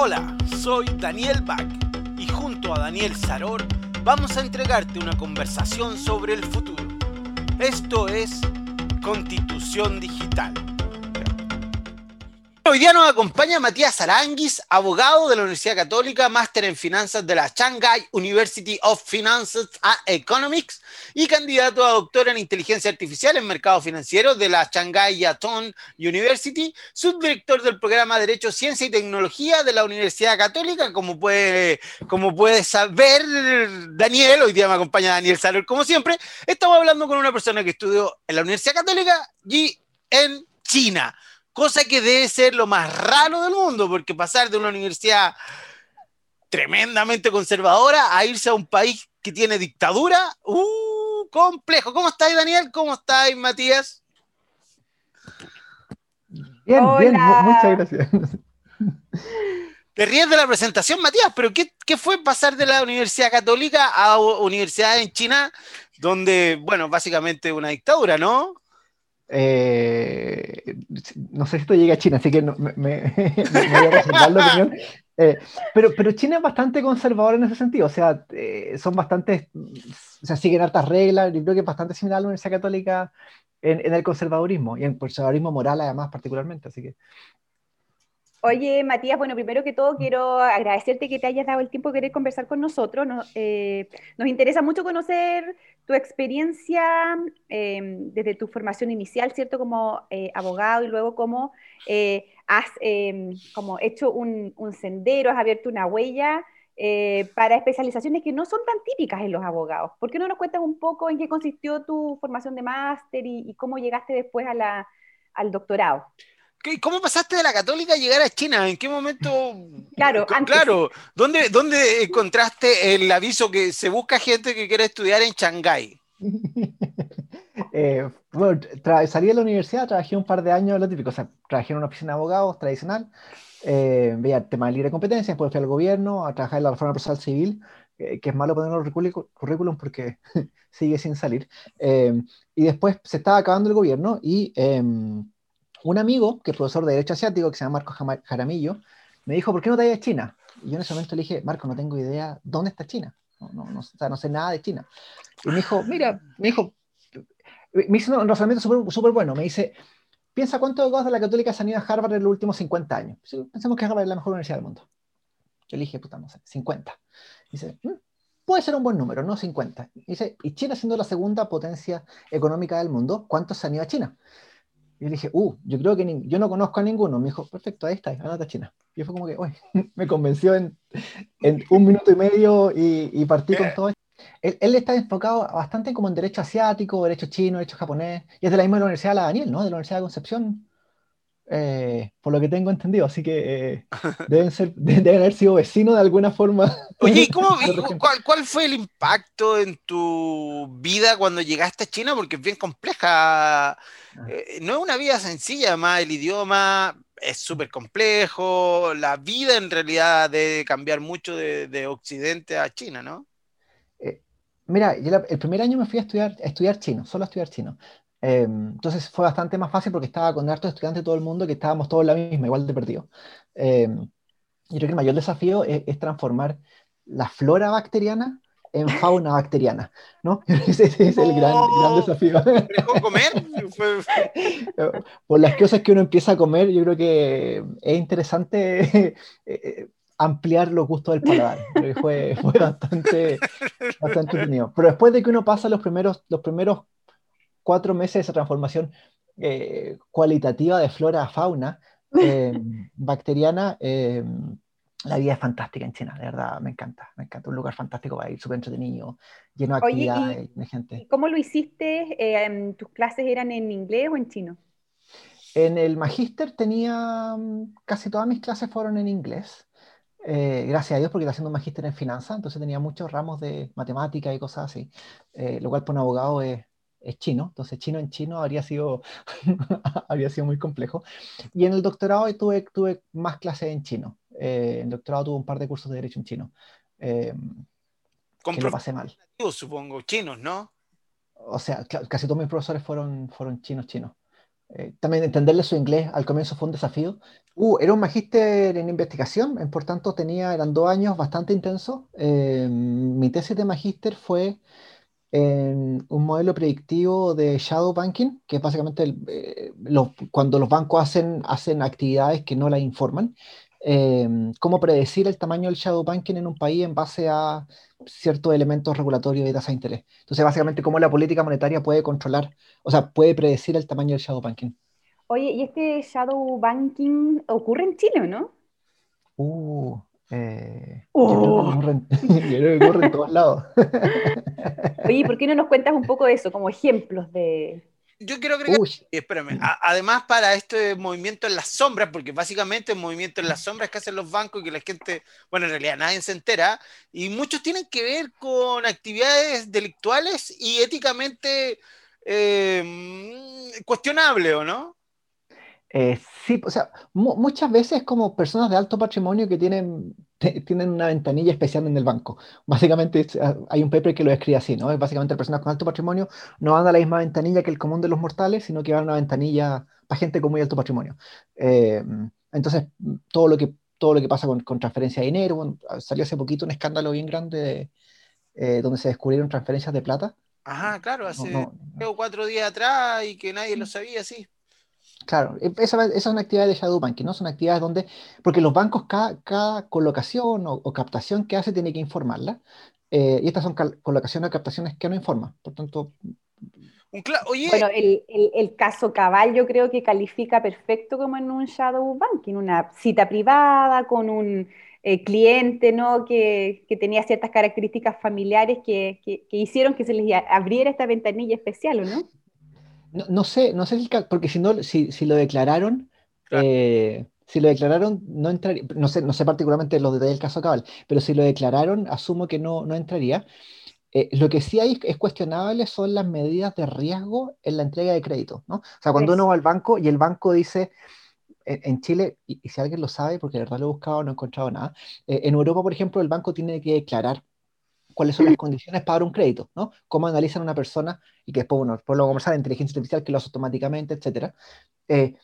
Hola, soy Daniel Bach y junto a Daniel Saror vamos a entregarte una conversación sobre el futuro. Esto es Constitución Digital. Hoy día nos acompaña Matías Aranguis, abogado de la Universidad Católica, máster en finanzas de la Shanghai University of Finances and Economics y candidato a doctor en inteligencia artificial en mercados financieros de la Shanghai Yatong University, subdirector del programa Derecho, Ciencia y Tecnología de la Universidad Católica. Como puede, como puede saber Daniel, hoy día me acompaña Daniel Salor, como siempre, estamos hablando con una persona que estudió en la Universidad Católica y en China cosa que debe ser lo más raro del mundo, porque pasar de una universidad tremendamente conservadora a irse a un país que tiene dictadura, uh, complejo. ¿Cómo estáis, Daniel? ¿Cómo estáis, Matías? Bien, bien, muchas gracias. Te ríes de la presentación, Matías, pero ¿qué, ¿qué, fue pasar de la Universidad Católica a universidad en China, donde, bueno, básicamente una dictadura, ¿no? Eh, no sé si esto llega a China, así que me, voy a reservar la opinión. Eh, pero, pero China es bastante conservador en ese sentido, o sea, eh, son bastante, o sea, siguen hartas reglas, yo creo que es bastante similar a la Universidad Católica en, en el conservadurismo y en conservadurismo moral además particularmente, así que Oye, Matías, bueno, primero que todo quiero agradecerte que te hayas dado el tiempo de querer conversar con nosotros. Nos, eh, nos interesa mucho conocer tu experiencia em, desde tu formación inicial, ¿cierto? Como eh, abogado y luego cómo eh, has em, como hecho un, sendero, has abierto una huella para especializaciones que no son tan típicas en los abogados. ¿Por qué no nos cuentas un poco en qué consistió tu formación de máster y, cómo llegaste después al doctorado? ¿Cómo pasaste de la católica a llegar a China? ¿En qué momento? Claro, claro. ¿Dónde, ¿Dónde encontraste el aviso que se busca gente que quiere estudiar en Shanghái? eh, bueno, salí de la universidad, trabajé un par de años, lo típico, o sea, trabajé en una oficina de abogados tradicional, eh, veía tema de libre competencia, después fui al gobierno a trabajar en la reforma procesal civil, eh, que es malo poner los currículum porque sigue sin salir. Eh, y después se estaba acabando el gobierno y em, un amigo, que es profesor de Derecho Asiático, que se llama Marco Jaramillo, me dijo, ¿por qué no te vayas a China? Y yo en ese momento le dije, Marco, no tengo idea dónde está China. No, no, no, o sea, no sé nada de China. Y me dijo, mira, me dijo, me hizo un razonamiento súper bueno. Me dice, piensa cuántos abogados de la Católica se han ido a Harvard en los últimos 50 años. Pensemos que Harvard es la mejor universidad del mundo. Yo le dije, puta, no sé, 50. Dice, mm, puede ser un buen número, no 50. Dice, y China siendo la segunda potencia económica del mundo, ¿cuántos se han ido a China? Y le dije, uh, yo creo que yo no conozco a ninguno. Me dijo, perfecto, ahí está, andate a China. Y fue como que, uy, me convenció en, en, un minuto y medio y, y partí con todo esto. Él, él, está enfocado bastante como en derecho asiático, derecho chino, derecho japonés. Y es de la misma Universidad de la Daniel, ¿no? De la Universidad de Concepción, eh, por lo que tengo entendido. Así que eh, deben, ser, deben haber sido vecinos de alguna forma. Oye, ¿cómo, cuál, ¿cuál fue el impacto en tu vida cuando llegaste a China? Porque es bien compleja. Eh, no es una vida sencilla, además el idioma es súper complejo, la vida en realidad debe cambiar mucho de, Occidente a China, ¿no? Eh, mira, el primer año me fui a estudiar, a estudiar chino, solo a estudiar chino. Em, entonces fue bastante más fácil porque estaba con hartos estudiantes de todo el mundo que estábamos todos la misma, igual de perdido. Eh, yo creo que el mayor desafío es transformar la flora bacteriana en fauna bacteriana, ¿no? Ese, es el gran, gran desafío. ¿Dejó comer? Por las cosas que uno empieza a comer, yo creo que es interesante eh, ampliar los gustos del paladar. Fue, fue bastante, bastante entretenido. Pero después de que uno pasa los primeros, los primeros cuatro meses de esa transformación eh, cualitativa de flora a fauna eh, bacteriana, la vida es fantástica en China, de verdad, me encanta, me encanta, un lugar fantástico para ir, súper entretenido, lleno de actividades, de gente. ¿Cómo lo hiciste? Eh, ¿Tus clases eran en inglés o en chino? En el magíster tenía, mm, casi todas mis clases fueron en inglés, eh, gracias a Dios porque estaba haciendo un magíster en finanzas, entonces tenía muchos ramos de matemática y cosas así, eh, lo cual para un abogado es, es chino, entonces chino en chino habría sido, habría sido muy complejo. Y en el doctorado tuve, tuve más clases en chino. Eh, en doctorado tuve un par de cursos de derecho en chino. Eh, Con que lo pasé mal. Supongo, chinos, ¿no? O sea, casi todos mis profesores fueron, fueron chinos, chinos. Eh, también entenderle su inglés al comienzo fue un desafío. Uh, era un magíster en investigación, por tanto tenía, eran dos años bastante intensos. Eh, mi tesis de magíster fue en un modelo predictivo de shadow banking, que es básicamente eh, cuando los bancos hacen, hacen actividades que no las informan, cómo predecir el tamaño del shadow banking en un país en base a ciertos elementos regulatorios de tasa de interés. Entonces, básicamente, cómo la política monetaria puede controlar, o sea, puede predecir el tamaño del shadow banking. Oye, ¿y este shadow banking ocurre en Chile o no? Uh, eh, uh. Yo, creo que ocurre, en todos lados. Oye, ¿por qué no nos cuentas un poco de eso, como ejemplos de, yo quiero agregar, espérame, además para este movimiento en las sombras, porque básicamente el movimiento en las sombras que hacen los bancos y que la gente, bueno, en realidad nadie se entera, y muchos tienen que ver con actividades delictuales y éticamente eh, cuestionables, ¿o no? Eh, sí, o sea, muchas veces como personas de alto patrimonio que tienen, tienen una ventanilla especial en el banco. Básicamente ah, hay un paper que lo describe así, ¿no? Es básicamente personas con alto patrimonio no van a la misma ventanilla que el común de los mortales, sino que van a una ventanilla para gente con muy alto patrimonio. Eh, entonces, todo lo que, todo lo que pasa con, transferencia de dinero, salió hace poquito un escándalo bien grande eh, donde se descubrieron transferencias de plata. Ajá, claro, hace tres o cuatro días atrás y que nadie lo sabía, sí. Claro, e, esa, es una actividad de shadow banking, ¿no? Son actividades donde, porque los bancos cada, colocación o, captación que hace tiene que informarla, eh, y estas son colocaciones o captaciones que no informan, por tanto... Bueno, el, caso Cabal yo creo que califica perfecto como en un shadow banking, una cita privada con un eh, cliente, ¿no? Que, tenía ciertas características familiares que, que, hicieron que se les abriera esta ventanilla especial, ¿o no? No, sé, no sé si, porque si no, si, lo declararon, eh, si lo declararon, no entraría, no sé, no sé particularmente los detalles del caso Cabal, pero si lo declararon, asumo que no, no entraría. Eh, lo que sí hay es cuestionable son las medidas de riesgo en la entrega de crédito, ¿no? O sea, cuando uno va al banco y el banco dice, en, Chile, y, si alguien lo sabe, porque de verdad lo he buscado, no he encontrado nada, eh, en Europa, por ejemplo, el banco tiene que declarar cuáles son las condiciones para un crédito, ¿no? Cómo analizan una persona y que después, bueno, después lo conversar, la inteligencia artificial que lo hace automáticamente, etcétera. Eh,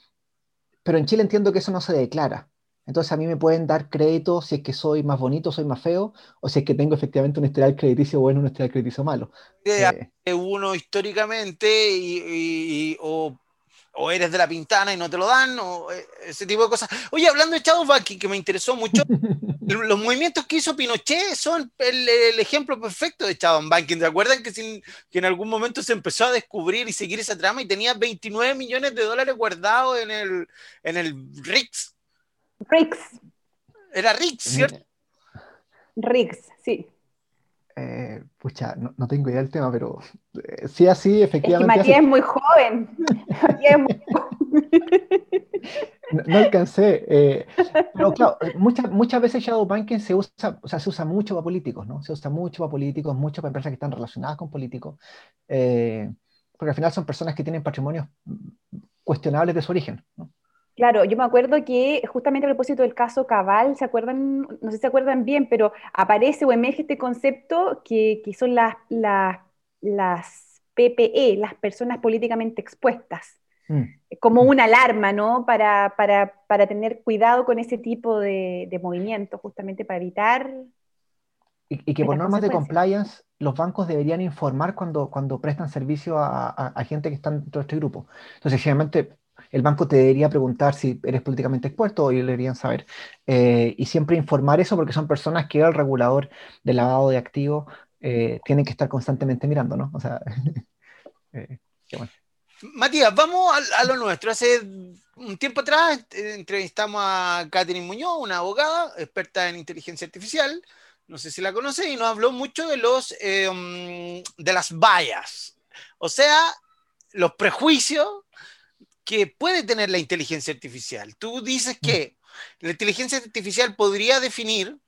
pero en Chile entiendo que eso no se declara. Entonces a mí me pueden dar crédito si es que soy más bonito, soy más feo, o si es que tengo efectivamente un historial crediticio bueno, un historial crediticio malo. Eh, uno históricamente y, o o eres de la pintana y no te lo dan, o eh, ese tipo de cosas. Oye, hablando de shadow banking, que me interesó mucho, los movimientos que hizo Pinochet son el, ejemplo perfecto de shadow banking. ¿Se acuerdan que, que, en algún momento se empezó a descubrir y seguir esa trama y tenía 29 millones de dólares guardados en el, en el RIX? RIX. Era RIX, ¿cierto? RIX, sí. Eh, pucha, no, tengo idea del tema, pero eh, sí, así, efectivamente. Es Matías es muy joven. Matías es muy No, alcancé. Eh, pero claro, muchas, muchas veces shadow banking se usa, o sea, se usa mucho para políticos, ¿no? Se usa mucho para políticos, mucho para empresas que están relacionadas con políticos, porque al final son personas que tienen patrimonios cuestionables de su origen, ¿no? Claro, yo me acuerdo que justamente a propósito del caso Cabal, ¿se acuerdan? No sé si se acuerdan bien, pero aparece o emerge este concepto que, son las, las, las, PPE, las personas políticamente expuestas, mm. como una alarma, ¿no? Para, para, para, tener cuidado con ese tipo de, de movimientos, justamente para evitar... Y, que por normas de compliance los bancos deberían informar cuando, cuando prestan servicio a, a, gente que está dentro de este grupo. Entonces, generalmente el banco te debería preguntar si eres políticamente expuesto o ellos deberían saber. Eh, y siempre informar eso porque son personas que el regulador de lavado de activos eh, tienen que estar constantemente mirando, ¿no? O sea, eh, Matías, vamos a, lo nuestro. Hace un tiempo atrás entrevistamos a Catherine Muñoz, una abogada experta en inteligencia artificial. No sé si la conoce y nos habló mucho de los mm, de las vallas, o sea, los prejuicios que puede tener la inteligencia artificial. Tú dices que la inteligencia artificial podría definir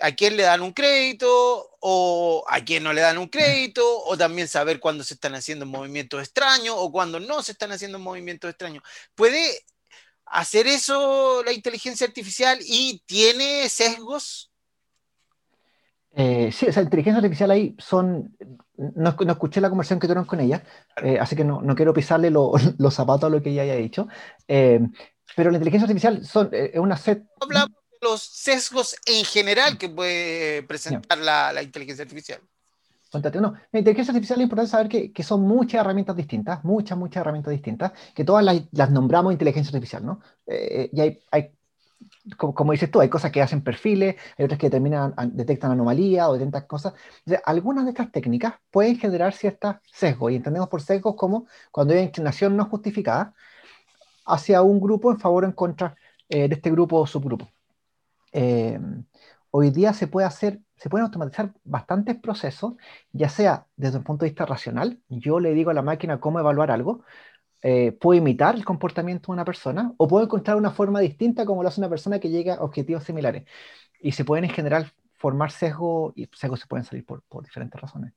a quién le dan un crédito o a quién no le dan un crédito, o también saber cuándo se están haciendo movimientos extraños o cuándo no se están haciendo movimientos extraños. ¿Puede hacer eso la inteligencia artificial y tiene sesgos? Eh, sí, o sea, inteligencia artificial ahí son, no, no escuché la conversación que tuvieron con ella, eh, así que no, no quiero pisarle lo- los zapatos a lo que ella haya dicho, eh, pero la inteligencia artificial son, eh, es una set... Hablamos de los sesgos en general que puede presentar la, la inteligencia artificial. No, la inteligencia artificial es importante saber que, que son muchas herramientas distintas, muchas, muchas herramientas distintas, que todas las, las nombramos inteligencia artificial, ¿no? Eh, y hay, hay como, como dices tú, hay cosas que hacen perfiles, hay otras que determinan, an- detectan anomalías o detectan cosas. O algunas de estas técnicas pueden generar ciertas sesgos, y entendemos por sesgos como cuando hay inclinación no justificada hacia un grupo en favor o en contra eh, de este grupo o subgrupo. Eh, hoy día se puede hacer, se pueden automatizar bastantes procesos, ya sea desde un punto de vista racional, yo le digo a la máquina cómo evaluar algo, eh, puedo imitar el comportamiento de una persona o puedo encontrar una forma distinta como lo hace una persona que llega a objetivos similares. Y se pueden en general formar sesgos y sesgos se pueden salir por, por diferentes razones.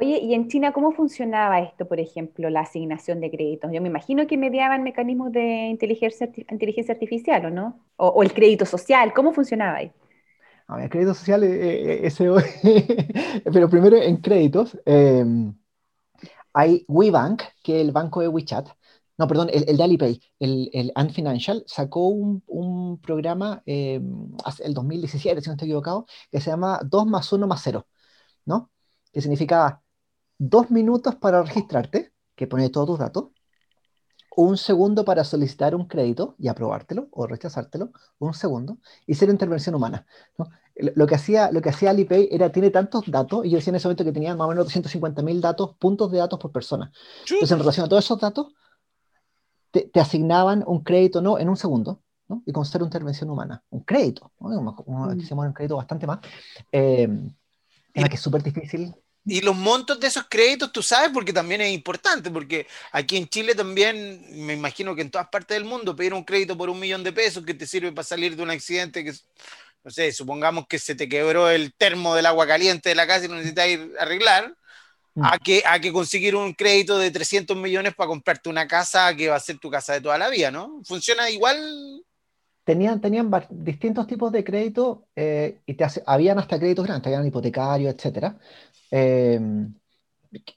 Oye, ¿y en China cómo funcionaba esto, por ejemplo, la asignación de créditos? Yo me imagino que mediaban mecanismos de inteligencia, inteligencia artificial, ¿o no? O, o el crédito social, ¿cómo funcionaba ahí? A ver, créditos sociales, eh, eh, SO, pero primero en créditos, eh, hay WeBank, que es el banco de WeChat, no, perdón, el, el de Alipay, el, el Ant Financial, sacó un, un programa eh, el 2017, si no estoy equivocado, que se llama 2 más 1 más 0, ¿no? Que significa dos minutos para registrarte, que pone todos tus datos, un segundo para solicitar un crédito y aprobártelo o rechazártelo, un segundo, y cero intervención humana. ¿no? Lo que hacía, lo que hacía Alipay era, tiene tantos datos, y yo decía en ese momento que tenía más o menos 250.000 datos, puntos de datos por persona. Entonces, en relación a todos esos datos, te, te asignaban un crédito no en un segundo, ¿no? y con cero intervención humana. Un crédito, ¿no? Aquí Mm. se llama un crédito bastante más. Eh, que es súper difícil. Y los montos de esos créditos, tú sabes, porque también es importante, porque aquí en Chile también, me imagino que en todas partes del mundo, pedir un crédito por un millón de pesos que te sirve para salir de un accidente que, no sé, supongamos que se te quebró el termo del agua caliente de la casa y lo necesitas ir a arreglar, Mm. a que, a que conseguir un crédito de 300 millones para comprarte una casa que va a ser tu casa de toda la vida, ¿no? Funciona igual. Tenían, distintos tipos de crédito eh, y te hace- habían hasta créditos grandes, habían hipotecarios, etcétera. Eh,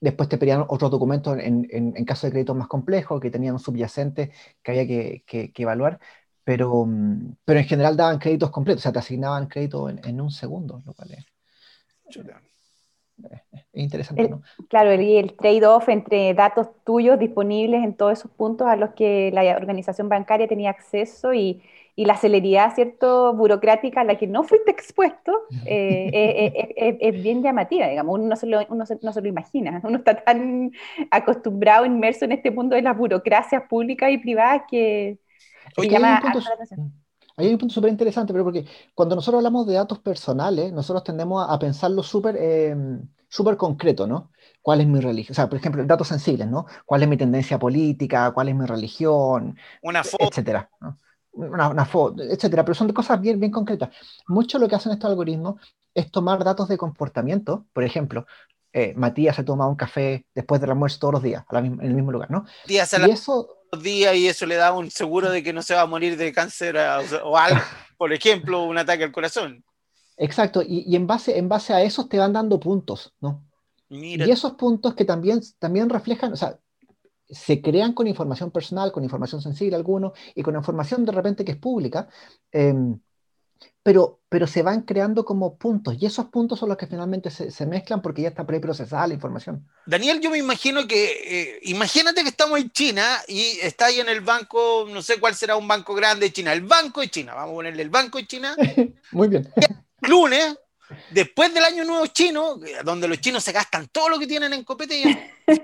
después te pedían otros documentos en, en, en caso de créditos más complejos que tenían un subyacente que había que, que- que evaluar, pero, mm, pero en general daban créditos completos, o sea, te asignaban crédito en, en un segundo, lo cual es, es interesante, El- ¿no? Claro, el, y el trade-off entre datos tuyos disponibles en todos esos puntos a los que la organización bancaria tenía acceso y, y la celeridad, ¿cierto?, burocrática a la que no fuiste expuesto, eh, eh, eh, eh, es bien llamativa, digamos, uno no se, lo, uno se- no se lo imagina, uno está tan acostumbrado, inmerso en este mundo de las burocracias públicas y privadas que, Es que que ahí hay llama un punto, ahí hay un punto súper interesante, pero porque cuando nosotros hablamos de datos personales, nosotros tendemos a, a pensarlo súper eh, súper concreto, ¿no? ¿Cuál es mi religión? O sea, por ejemplo, datos sensibles, ¿no? ¿Cuál es mi tendencia política? ¿Cuál es mi religión? Una foto. Etcétera, ¿no? Una, una foto, etcétera, pero son cosas bien, bien concretas. Mucho lo que hacen estos algoritmos es tomar datos de comportamiento, por ejemplo, eh, Matías se toma un café después del almuerzo todos los días, a la misma- en el mismo lugar, ¿no? días a Y la eso, los días y eso le da un seguro de que no se va a morir de cáncer a- o, algo, por ejemplo, un ataque al corazón. exacto, y, y en base, en base a esos te van dando puntos, ¿no? Mira, Y esos puntos que también, también reflejan, o sea, se crean con información personal, con información sensible algunos, y con información de repente que es pública, em, pero, pero se van creando como puntos, y esos puntos son los que finalmente se, se mezclan porque ya está preprocesada la información. Daniel, yo me imagino que, eh, imagínate que estamos en China y está ahí en el banco, no sé cuál será un banco grande de China, el Banco de China, vamos a ponerle el Banco de China, Muy bien. lunes, después del Año Nuevo Chino, donde los chinos se gastan todo lo que tienen en copete y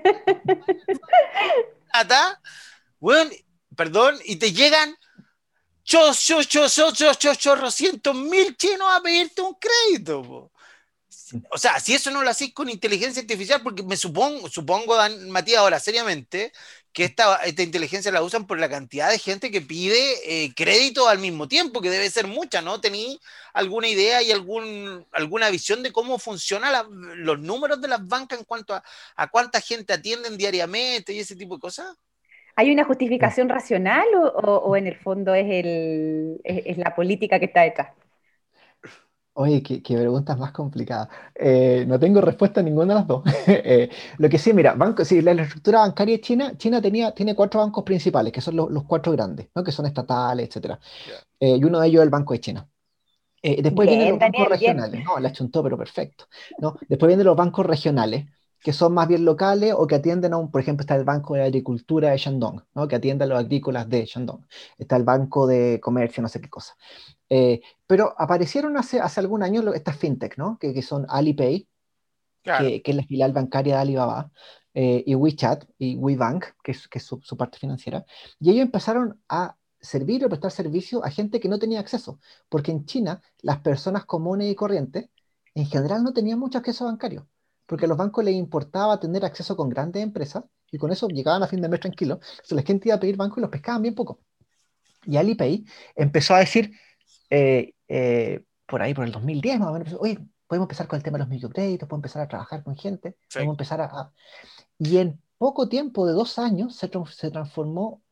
weón, perdón, y te llegan chos, chos, chos, chos, chos, chos, chorrocientos mil chinos a pedirte un crédito. po. O sea, si eso no lo hacéis con inteligencia artificial, porque me supongo, supongo, Dan, Matías, ahora seriamente, que esta, esta inteligencia la usan por la cantidad de gente que pide eh, crédito al mismo tiempo, que debe ser mucha, ¿no? ¿Tenéis alguna idea y algún, alguna visión de cómo funcionan los números de las bancas en cuanto a, a cuánta gente atienden diariamente y ese tipo de cosas? ¿Hay una justificación racional o, o- o en el fondo es, el, es, es la política que está detrás? Oye, qué, qué preguntas más complicadas. Eh, no tengo respuesta a ninguna de las dos. Eh, lo que sí, mira, banco, sí, la, estructura bancaria de China, China tenía, tiene cuatro bancos principales, que son los, los cuatro grandes, ¿no? que son estatales, etc. Ya. y uno de ellos es el Banco de China. Eh, después Bien, vienen los bancos Daniel, bien. regionales, no, la chuntó, pero perfecto. ¿no? Después vienen los bancos regionales, que son más bien locales o que atienden a un, por ejemplo, está el Banco de Agricultura de Shandong, ¿no? que atiende a los agrícolas de Shandong. Está el Banco de Comercio, no sé qué cosa. Eh, pero aparecieron hace, hace algún año lo- estas fintech, ¿no? Que, que son Alipay, Claro. que, que es la filial bancaria de Alibaba, eh, y WeChat y WeBank, que es, que es su, su parte financiera. Y ellos empezaron a servir o prestar servicio a gente que no tenía acceso, porque en China las personas comunes y corrientes en general no tenían mucho acceso bancario, porque a los bancos les importaba tener acceso con grandes empresas y con eso llegaban a fin de mes tranquilos. Entonces la gente iba a pedir banco y los pescaban bien poco. Y Alipay empezó a decir, eh, eh, por ahí, por el 2010 más o menos, oye, podemos empezar con el tema de los microcréditos, podemos empezar a trabajar con gente, Sí. podemos empezar a, a- Y en poco tiempo, de dos años, se, se transformó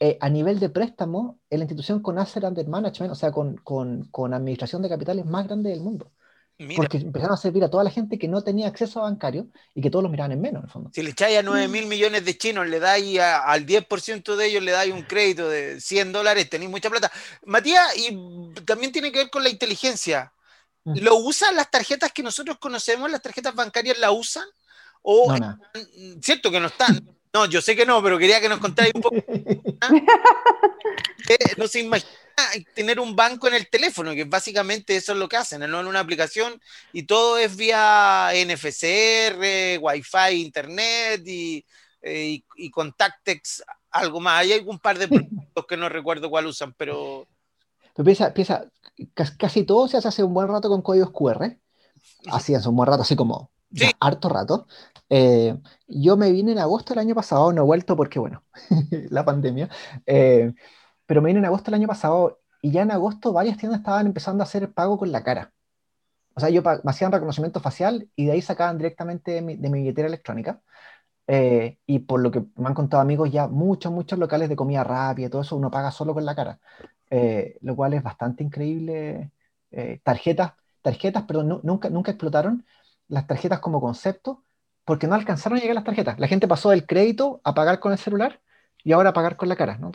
eh, a nivel de préstamo en la institución con asset under management, o sea, con, con, con administración de capitales más grande del mundo. Mira, Porque empezaron a servir a toda la gente que no tenía acceso a bancario y que todos los miraban en menos, en el fondo. si le echáis a 9 mil millones de chinos, le dais a- al 10% de ellos, le dais un crédito de 100 dólares, tenéis mucha plata. Matías, y también tiene que ver con la inteligencia. Mm. ¿Lo usan las tarjetas que nosotros conocemos? ¿Las tarjetas bancarias la usan? ¿O No, cierto que no están? No, yo sé que no, pero quería que nos contarais un poco. Eh, no se imagina tener un banco en el teléfono, que básicamente eso es lo que hacen, ¿no? En una aplicación y todo es vía NFCR, Wi-Fi, Internet y, eh, y, y Contactex, algo más. Hay algún par de productos que no recuerdo cuál usan, pero Pero piensa, piensa, cas- casi todo se hace hace un buen rato con códigos QR. Así hace un buen rato, así como ya Sí. harto rato. Eh, yo me vine en agosto del año pasado, no he vuelto porque, bueno, la pandemia. Eh, pero me vine en agosto del año pasado y ya en agosto varias tiendas estaban empezando a hacer pago con la cara. O sea, yo me hacían reconocimiento facial y de ahí sacaban directamente de mi, de mi billetera electrónica. Eh, y por lo que me han contado amigos, ya muchos, muchos locales de comida rápida, todo eso, uno paga solo con la cara. Eh, lo cual es bastante increíble. Eh, tarjetas, tarjetas, pero nu- nunca, nunca explotaron las tarjetas como concepto porque no alcanzaron a llegar las tarjetas. La gente pasó del crédito a pagar con el celular y ahora pagar con la cara, ¿no?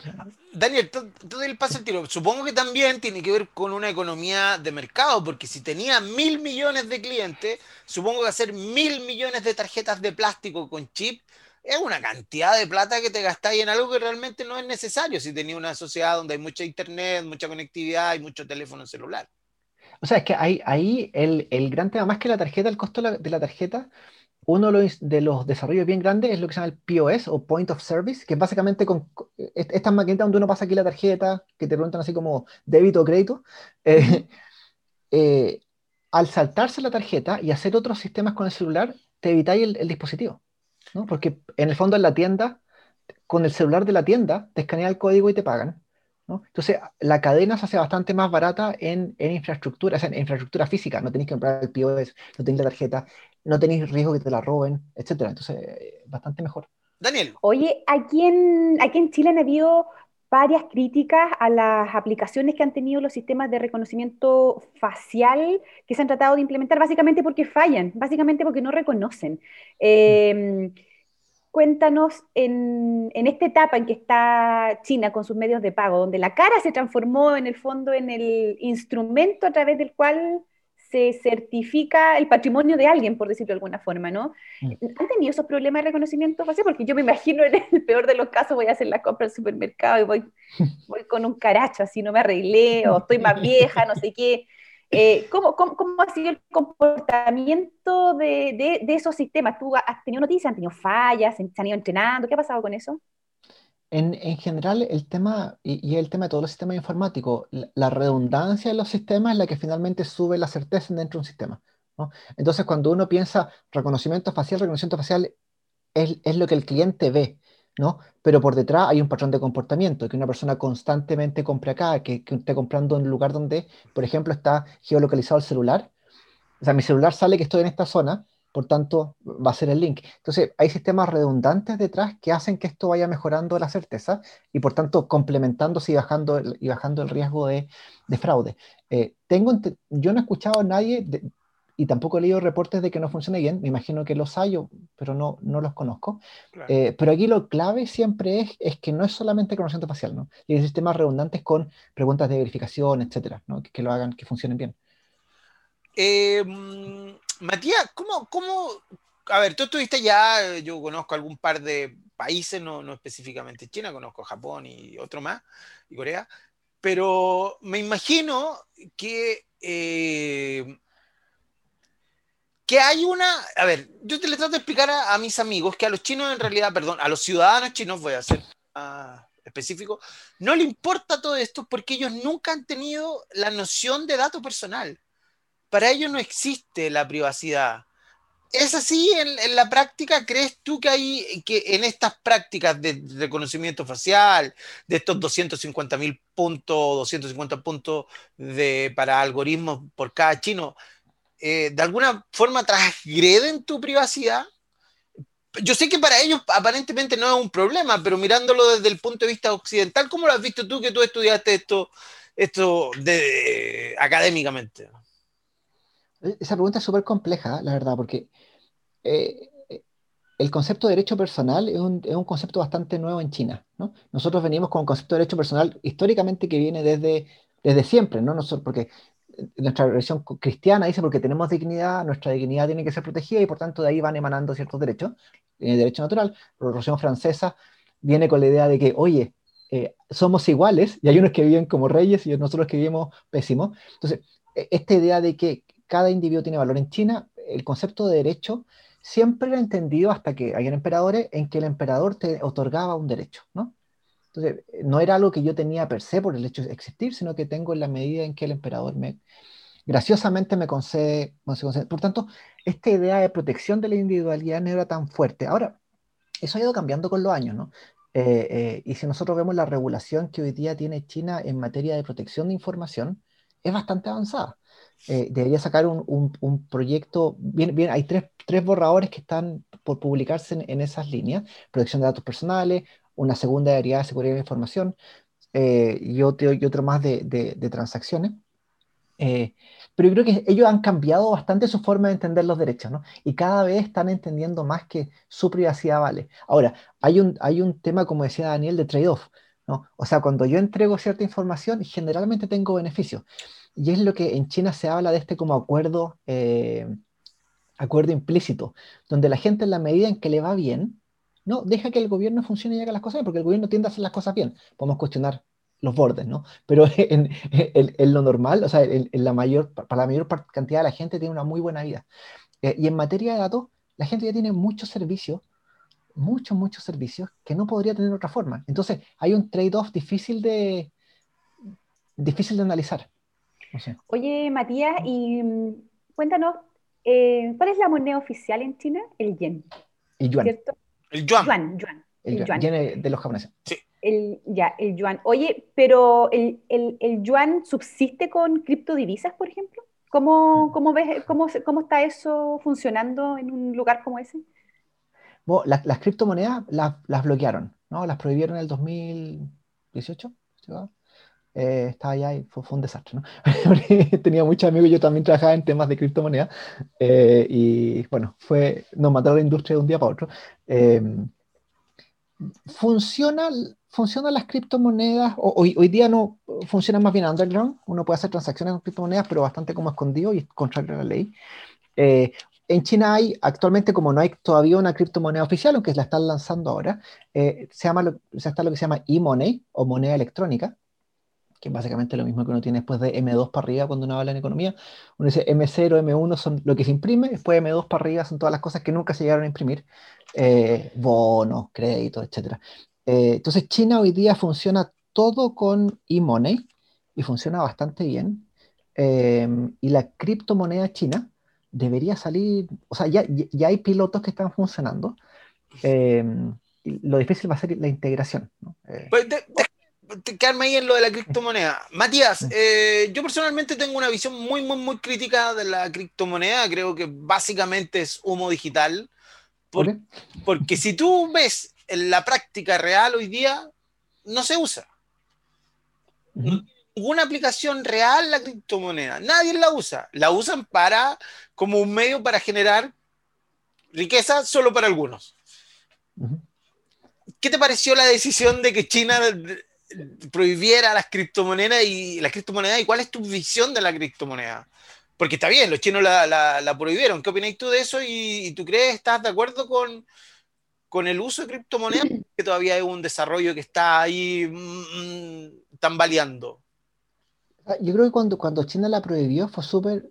Daniel, tú del paso el tiro. Supongo que también tiene que ver con una economía de mercado, porque si tenía mil millones de clientes, supongo que hacer mil millones de tarjetas de plástico con chip es una cantidad de plata que te gastáis en algo que realmente no es necesario si tenía una sociedad donde hay mucha internet, mucha conectividad y mucho teléfono celular. O sea, es que ahí, ahí el, el gran tema, más que la tarjeta, el costo de la, de la tarjeta, uno de los, de los desarrollos bien grandes es lo que se llama el POS o Point of Service, que es básicamente con, con- est- estas maquinitas donde uno pasa aquí la tarjeta, que te preguntan así como débito o crédito. eh, eh, al saltarse la tarjeta y hacer otros sistemas con el celular, te evitáis el, el dispositivo, ¿no? Porque en el fondo en la tienda, con el celular de la tienda, te escanea el código y te pagan. ¿no? Entonces, la cadena se hace bastante más barata en, en infraestructura, o sea, en infraestructura física. No tenéis que comprar el POS, no tenéis la tarjeta, no tenéis riesgo que te la roben, etcétera. Entonces, eh, bastante mejor. Daniel, Oye, aquí en, aquí en Chile han habido varias críticas a las aplicaciones que han tenido los sistemas de reconocimiento facial que se han tratado de implementar, básicamente porque fallan, básicamente porque no reconocen. Eh, cuéntanos en, en esta etapa en que está China con sus medios de pago, donde la cara se transformó en el fondo en el instrumento a través del cual se certifica el patrimonio de alguien, por decirlo de alguna forma, ¿no? Mm. ¿Han tenido esos problemas de reconocimiento facial? Porque yo me imagino en el peor de los casos voy a hacer la compra al supermercado y voy, voy con un caracho, así no me arreglé, o estoy más vieja, no sé qué. Eh, ¿cómo, cómo, cómo ha sido el comportamiento de, de, de esos sistemas? ¿Tú has tenido noticias? ¿Han tenido fallas? ¿Se han ido entrenando? ¿Qué ha pasado con eso? En, en general, el tema, y, y el tema de todos los sistemas informáticos, la, redundancia de los sistemas es la que finalmente sube la certeza dentro de un sistema. Entonces, cuando uno piensa reconocimiento facial, reconocimiento facial es, es lo que el cliente ve, ¿no? Pero por detrás hay un patrón de comportamiento, que una persona constantemente compre acá, que, que esté comprando en un lugar donde, por ejemplo, está geolocalizado el celular. O sea, mi celular sale que estoy en esta zona, por tanto va a ser el link. Entonces hay sistemas redundantes detrás que hacen que esto vaya mejorando la certeza y por tanto complementándose y bajando el, y bajando el riesgo de, fraude. Eh, tengo, yo no he escuchado a nadie y tampoco he leído reportes de que no funcione bien, me imagino que los hay, pero no, no los conozco. Eh, pero aquí lo clave siempre es, es que no es solamente conocimiento facial, ¿no? y hay sistemas redundantes con preguntas de verificación, etcétera, ¿no? que, que lo hagan, que funcionen bien. Eh, Matías, ¿cómo, ¿cómo, A ver, tú estuviste ya, yo conozco algún par de países, no, no específicamente China, conozco Japón y otro más, y Corea, pero me imagino que, eh, que hay una, a ver, yo te le trato de explicar a, mis amigos que a los chinos en realidad, perdón, a los ciudadanos chinos, voy a ser específico, no le importa todo esto porque ellos nunca han tenido la noción de dato personal para ellos no existe la privacidad. ¿Es así en, la práctica? ¿Crees tú que hay que en estas prácticas de reconocimiento facial, de estos 250 mil puntos, 250 puntos de, para algoritmos por cada chino, eh, de alguna forma transgreden tu privacidad? Yo sé que para ellos aparentemente no es un problema, pero mirándolo desde el punto de vista occidental, ¿cómo lo has visto tú que tú estudiaste esto, esto de, académicamente? E-, esa pregunta es súper compleja, la verdad, porque eh, el concepto de derecho personal es un, es un, concepto bastante nuevo en China. ¿no? Nosotros venimos con un concepto de derecho personal históricamente que viene desde, desde siempre, ¿no? Nosotros, porque nuestra religión cristiana dice porque tenemos dignidad, nuestra dignidad tiene que ser protegida y por tanto de ahí van emanando ciertos derechos, el derecho natural, la religión francesa viene con la idea de que, oye, eh, somos iguales y hay unos que viven como reyes y nosotros que vivimos pésimos. Entonces, e, esta idea de que cada individuo tiene valor. En China, el concepto de derecho siempre era entendido hasta que hayan emperadores en que el emperador te otorgaba un derecho, ¿no? Entonces, no era algo que yo tenía per se por el hecho de existir, sino que tengo en la medida en que el emperador me, graciosamente me concede, Por tanto, esta idea de protección de la individualidad no era tan fuerte. Ahora, eso ha ido cambiando con los años, ¿no? Eh, eh, y si nosotros vemos la regulación que hoy día tiene China en materia de protección de información, es bastante avanzada. Eh, debería sacar un, un, proyecto, bien, bien, hay tres, tres, borradores que están por publicarse en, esas líneas, protección de datos personales, una segunda debería de seguridad de información eh, y, otro, y otro más de, de, transacciones. Eh, pero yo creo que ellos han cambiado bastante su forma de entender los derechos, ¿no? Y cada vez están entendiendo más que su privacidad vale. Ahora, hay un, hay un tema, como decía Daniel, de trade-off, ¿no? O sea, cuando yo entrego cierta información, generalmente tengo beneficios y es lo que en China se habla de este como acuerdo, eh, acuerdo implícito, donde la gente en la medida en que le va bien, no deja que el gobierno funcione y haga las cosas bien, porque el gobierno tiende a hacer las cosas bien. Podemos cuestionar los bordes, ¿no? Pero en, lo normal, o sea, en, la mayor, para la mayor cantidad de la gente tiene una muy buena vida. Eh, y en materia de datos, la gente ya tiene muchos servicios, muchos, muchos servicios que no podría tener otra forma. Entonces, hay un trade-off difícil de, difícil de analizar. Oye, Matías, y mm, cuéntanos, eh, ¿cuál es la moneda oficial en China? El yen. El yuan. ¿cierto? El yuan. El, yuan. yen de los japoneses. Sí. El, ya, el yuan. Oye, pero el, el, yuan subsiste con criptodivisas, por ejemplo? ¿Cómo, cómo ves, cómo, cómo, está eso funcionando en un lugar como ese? Bueno, las, criptomonedas las, las, bloquearon, ¿no? Las prohibieron en el 2018, eh, estaba allá y fue, un desastre, ¿no? Tenía muchos amigos, yo también trabajaba en temas de criptomonedas eh, y bueno, fue, nos mataron la industria de un día para otro. Eh, funciona, funcionan las criptomonedas, hoy, hoy día no funcionan más bien underground, uno puede hacer transacciones con criptomonedas, pero bastante como escondido y contrario a la ley. en China hay, actualmente como no hay todavía una criptomoneda oficial, aunque la están lanzando ahora, se llama lo, está lo que se llama e-money o moneda electrónica, que básicamente lo mismo que uno tiene después de M2 para arriba cuando uno habla en economía. Uno dice M0, M1 son lo que se imprime, después M2 para arriba son todas las cosas que nunca se llegaron a imprimir, eh, bonos, créditos, etc. Eh, entonces China hoy día funciona todo con e-money y funciona bastante bien. Eh, y la criptomoneda china debería salir, o sea, ya, ya hay pilotos que están funcionando. lo difícil va a ser la integración. ¿no? Pues quedarme ahí en lo de la criptomoneda. Matías, eh, yo personalmente tengo una visión muy, muy, muy crítica de la criptomoneda. Creo que básicamente es humo digital. Porque si tú ves en la práctica real hoy día, no se usa. Ninguna aplicación real la criptomoneda. Nadie la usa. La usan para como un medio para generar riqueza solo para algunos. ¿Qué te pareció la decisión de que China prohibiera las criptomonedas y las criptomonedas y cuál es tu visión de la criptomoneda? Porque está bien, los chinos la, prohibieron. ¿Qué opinas tú de eso? ¿Y, tú crees, estás de acuerdo con, con el uso de criptomonedas? Que todavía es un desarrollo que está ahí mm, tambaleando. Ah, yo creo que cuando, cuando China la prohibió fue súper,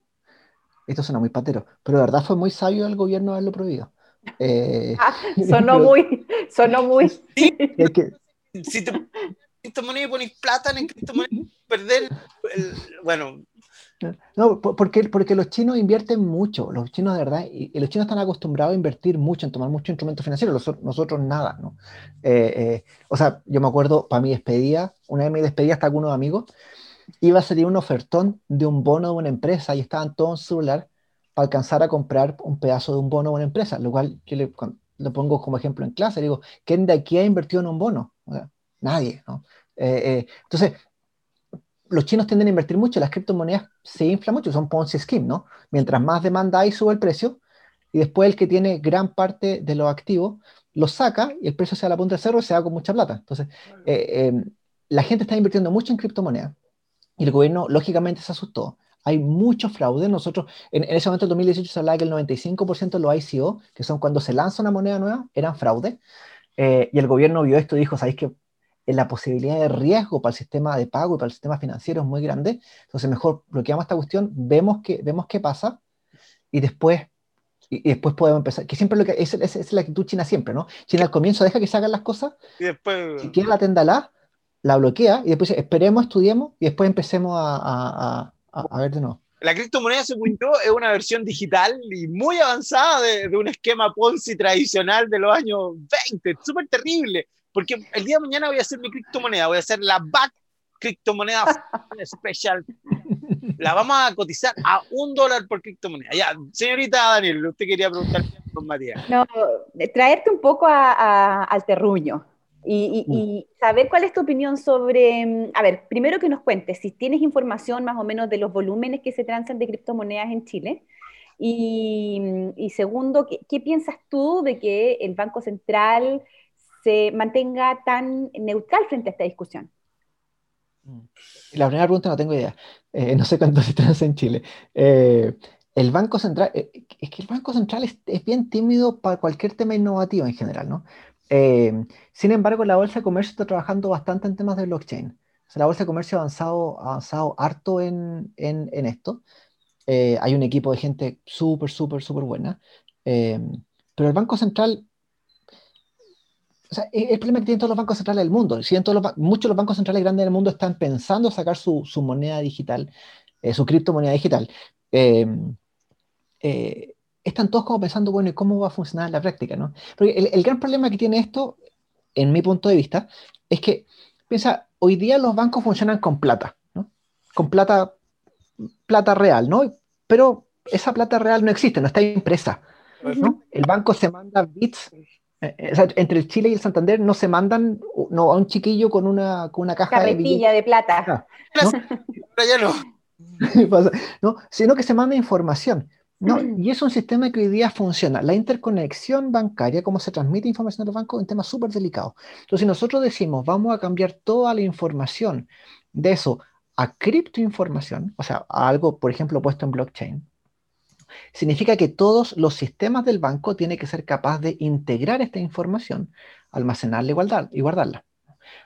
esto suena muy patero, pero de verdad fue muy sabio el gobierno haberlo prohibido. Eh, ah, sonó muy, sonó muy. Sí, si te criptomonedas y plata en perder, bueno. No, porque, porque los chinos invierten mucho, los chinos de verdad, y, los chinos están acostumbrados a invertir mucho, en tomar muchos instrumentos financieros, nosotros, nada, ¿no? Eh, eh, o sea, yo me acuerdo, para mi despedida, una vez me despedí hasta algunos amigos, iba a salir un ofertón de un bono de una empresa y estaban todos en celular para alcanzar a comprar un pedazo de un bono de una empresa, lo cual yo le, lo pongo como ejemplo en clase, digo, ¿quién de aquí ha invertido en un bono? Nadie, ¿no? Eh, eh, entonces, los chinos tienden a invertir mucho, las criptomonedas se inflan mucho, son Ponzi scheme, ¿no? Mientras más demanda hay, sube el precio, y después el que tiene gran parte de los activos los saca y el precio se da la punta de cero y se da con mucha plata. Entonces, eh, la gente está invirtiendo mucho en criptomonedas y el gobierno, lógicamente, se asustó. Hay mucho fraude. Nosotros, en, ese momento, en 2018, se hablaba que el 95% de los ICO, que son cuando se lanza una moneda nueva, eran fraude. y el gobierno vio esto y dijo, ¿sabéis que la posibilidad de riesgo para el sistema de pago y para el sistema financiero es muy grande. Entonces, mejor bloqueamos esta cuestión, vemos, que, vemos qué pasa y después, y, después podemos empezar. Que siempre lo que es, es, la actitud china siempre, ¿no? China al comienzo deja que se hagan las cosas, y después... si quiere la tendala, la bloquea y después esperemos, estudiemos y después empecemos a, a, a ver de nuevo. La criptomoneda, según yo, es una versión digital y muy avanzada de, de un esquema Ponzi tradicional de los años 20, súper terrible. Porque el día de mañana voy a hacer mi criptomoneda, voy a hacer la BAC criptomoneda especial. La vamos a cotizar a un dólar por criptomoneda. Ya, señorita Daniel, usted quería preguntar con Matías. No, traerte un poco al terruño. Y, y, mm. saber cuál es tu opinión sobre, a ver, primero que nos cuentes si tienes información más o menos de los volúmenes que se transan de criptomonedas en Chile. Y, y segundo, ¿qué, ¿qué, piensas tú de que el Banco Central se mantenga tan neutral frente a esta discusión? Mm. La primera pregunta no tengo idea. Eh, no sé cuánto se transa en Chile. Eh, el Banco Central, eh, es que el Banco Central es, bien tímido para cualquier tema innovativo en general, ¿no? sin embargo, la Bolsa de Comercio está trabajando bastante en temas de blockchain. la Bolsa de Comercio ha avanzado, avanzado harto en, en, en esto. hay un equipo de gente súper, súper, súper buena. pero el Banco Central e, el problema que tienen todos los bancos centrales del mundo. Si todos los, muchos de los bancos centrales grandes del mundo están pensando sacar su, su moneda digital, eh, su criptomoneda digital. Em, eh, están todos como pensando, bueno, ¿y cómo va a funcionar en la práctica? ¿no? Porque el, el, gran problema que tiene esto, en mi punto de vista, es que, piensa, hoy día los bancos funcionan con plata, ¿no? Con plata, plata real, ¿no? Pero esa plata real no existe, no está impresa. ¿no? El banco se manda bits eh, eh, entre el Chile y el Santander no se mandan no, a un chiquillo con una, con una caja de, de plata. ¿no? sino que se manda información. ¿no? Y es un sistema que hoy día funciona. La interconexión bancaria, cómo se transmite información a los bancos, es un tema súper delicado. Entonces, si nosotros decimos, vamos a cambiar toda la información de eso a criptoinformación, o sea, a algo, por ejemplo, puesto en blockchain, significa que todos los sistemas del banco tienen que ser capaces de integrar esta información, almacenarla y, guardarla.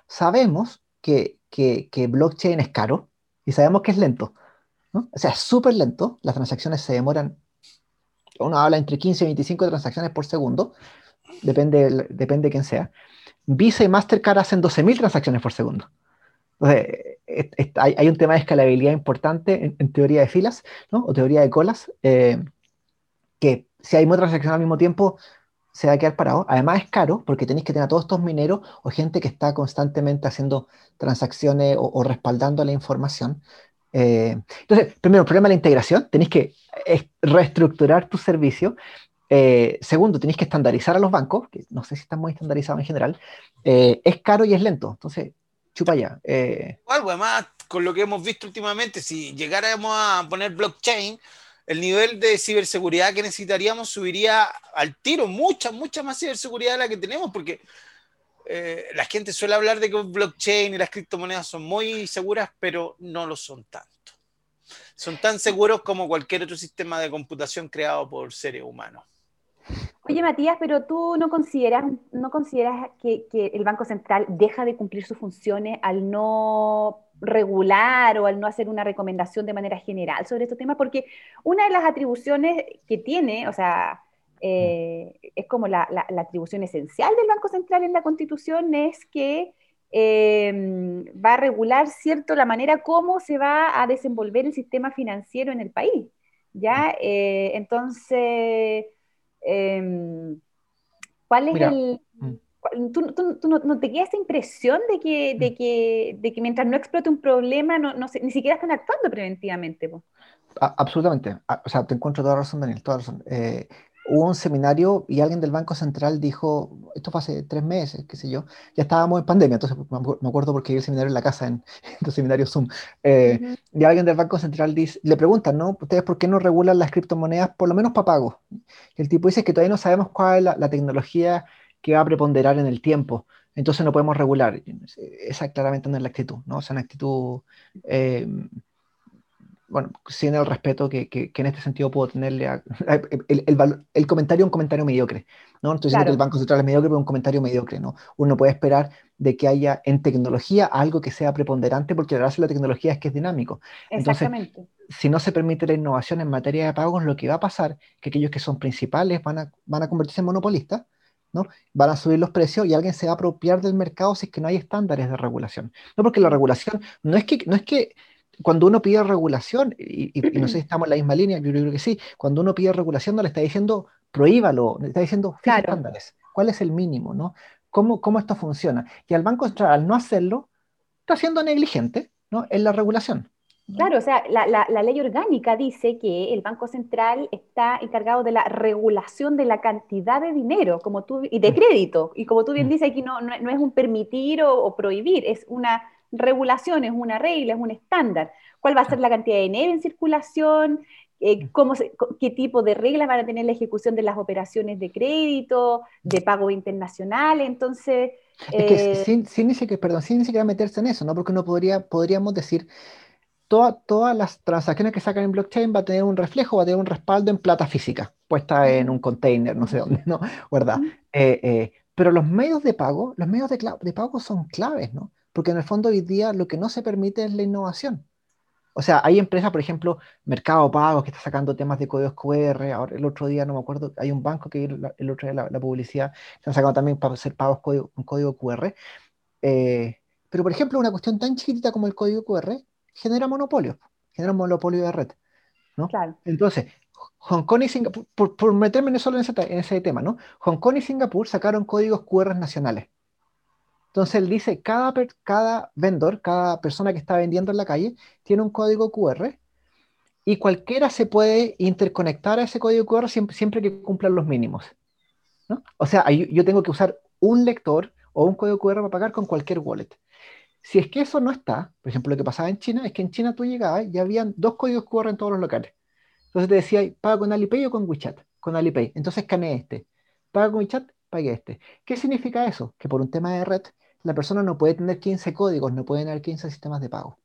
Sabemos que, blockchain es caro y sabemos que es lento. O sea, es súper lento. Las transacciones se demoran, uno habla entre 15 y 25 transacciones por segundo, depende, depende de quién sea. Visa y Mastercard hacen 12.000 transacciones por segundo. Hay, un tema de escalabilidad importante en, teoría de filas. O teoría de colas, eh, que si hay muchas transacciones al mismo tiempo, se va a quedar parado. Además es caro porque tenéis que tener a todos estos mineros o gente que está constantemente haciendo transacciones o, respaldando la información. Eh, entonces, primero, el problema de la integración, tenéis que reestructurar tu servicio. Eh, segundo, tenéis que estandarizar a los bancos, que no sé si están muy estandarizados en general. Es caro y es lento. Entonces, chupa ya. Algo además, con lo que hemos visto últimamente, si llegáramos a poner blockchain, el nivel de ciberseguridad que necesitaríamos subiría al tiro, mucha, mucha más ciberseguridad de la que tenemos, porque eh, la gente suele hablar de que blockchain y las criptomonedas son muy seguras, pero no lo son tanto. Son tan seguros como cualquier otro sistema de computación creado por seres humanos. Oye, Matías, pero tú no consideras, no consideras que, que el Banco Central deja de cumplir sus funciones al no regular o al no hacer una recomendación de manera general sobre estos temas, porque una de las atribuciones que tiene, o sea, eh, es como la, atribución esencial del Banco Central en la Constitución, es que em, va a regular, ¿cierto?, la manera como se va a desenvolver el sistema financiero en el país, ¿ya? Eh, entonces, em, ¿cuál es el... Mm. ¿Tú, tú, no, te queda esa impresión de que, de, mm. que, de que mientras no explote un problema, no, no ni siquiera están actuando preventivamente? absolutamente. O sea, te encuentro toda razón, Daniel, toda razón. Eh, hubo un seminario y alguien del Banco Central dijo, esto fue hace tres meses, qué sé yo, ya estábamos en pandemia, entonces me acuerdo porque el seminario en la casa, en, el seminario Zoom, eh, y alguien del Banco Central dice, le preguntan, ¿no? ¿Ustedes por qué no regulan las criptomonedas, por lo menos para pago? Y el tipo dice que todavía no sabemos cuál es la tecnología que va a preponderar en el tiempo. Entonces no podemos regular. Esa claramente no es la actitud, ¿no? O sea, una actitud, eh, bueno, sin el respeto que, que, en este sentido puedo tenerle a, el, el, el, comentario un comentario mediocre, ¿no? Estoy diciendo que el Banco Central es mediocre, pero un comentario mediocre, ¿no? Uno puede esperar de que haya en tecnología algo que sea preponderante, porque la gracia de la tecnología es que es dinámico. Exactamente. si no se permite la innovación en materia de pagos, lo que va a pasar es que aquellos que son principales van a, van a convertirse en monopolistas, ¿no? Van a subir los precios y alguien se va a apropiar del mercado si es que no hay estándares de regulación. No, porque la regulación no es que, no es que cuando uno pide regulación, y, no sé si estamos en la misma línea, yo creo que sí, cuando uno pide regulación no le está diciendo prohíbalo, le está diciendo estándares. ¿Cuál es el mínimo? ¿no? ¿Cómo, ¿Cómo esto funciona? Y al Banco Central, al no hacerlo, está siendo negligente ¿no? en la regulación. Claro, o sea, la, ley orgánica dice que el Banco Central está encargado de la regulación de la cantidad de dinero como tú, y de crédito. Y como tú bien mm. dices, aquí no, no, es un permitir o, prohibir, es una regulación, es una regla, es un estándar. ¿Cuál va a ser la cantidad de dinero en circulación? Eh, mm. cómo ¿Qué tipo de reglas van a tener la ejecución de las operaciones de crédito, de pago internacional? Entonces... Es que eh, sin, sin, ni siquiera, perdón, sin ni siquiera meterse en eso, ¿no? Porque no podría, podríamos decir todas las transacciones que sacan en blockchain va a tener un reflejo, va a tener un respaldo en plata física, puesta en un container, no sé dónde, ¿no? ¿Verdad? Eh, eh, pero los medios de pago, los medios de, de, pago son claves, ¿no? Porque en el fondo hoy día lo que no se permite es la innovación. O sea, hay empresas, por ejemplo, Mercado Pago, que está sacando temas de códigos QR. Ahora, el otro día, no me acuerdo, hay un banco que el otro día la, publicidad, están sacando también para hacer pagos con código QR. Eh, pero, por ejemplo, una cuestión tan chiquitita como el código QR genera monopolio, genera un monopolio de red. ¿no? Entonces, Hong Kong y Singapur, por, meterme solo en ese, en ese, tema, ¿no? Hong Kong y Singapur sacaron códigos QR nacionales. Entonces él dice, cada, cada vendor, cada persona que está vendiendo en la calle, tiene un código QR y cualquiera se puede interconectar a ese código QR siempre, siempre que cumplan los mínimos. ¿no? O sea, yo tengo que usar un lector o un código QR para pagar con cualquier wallet. Si es que eso no está, por ejemplo, lo que pasaba en China es que en China tú llegabas y habían dos códigos QR en todos los locales. Entonces te decía, paga con Alipay o con WeChat, con Alipay. Entonces escaneé este. Paga con WeChat, pague este. ¿Qué significa eso? Que por un tema de red, la persona no puede tener 15 códigos, no puede tener 15 sistemas de pago.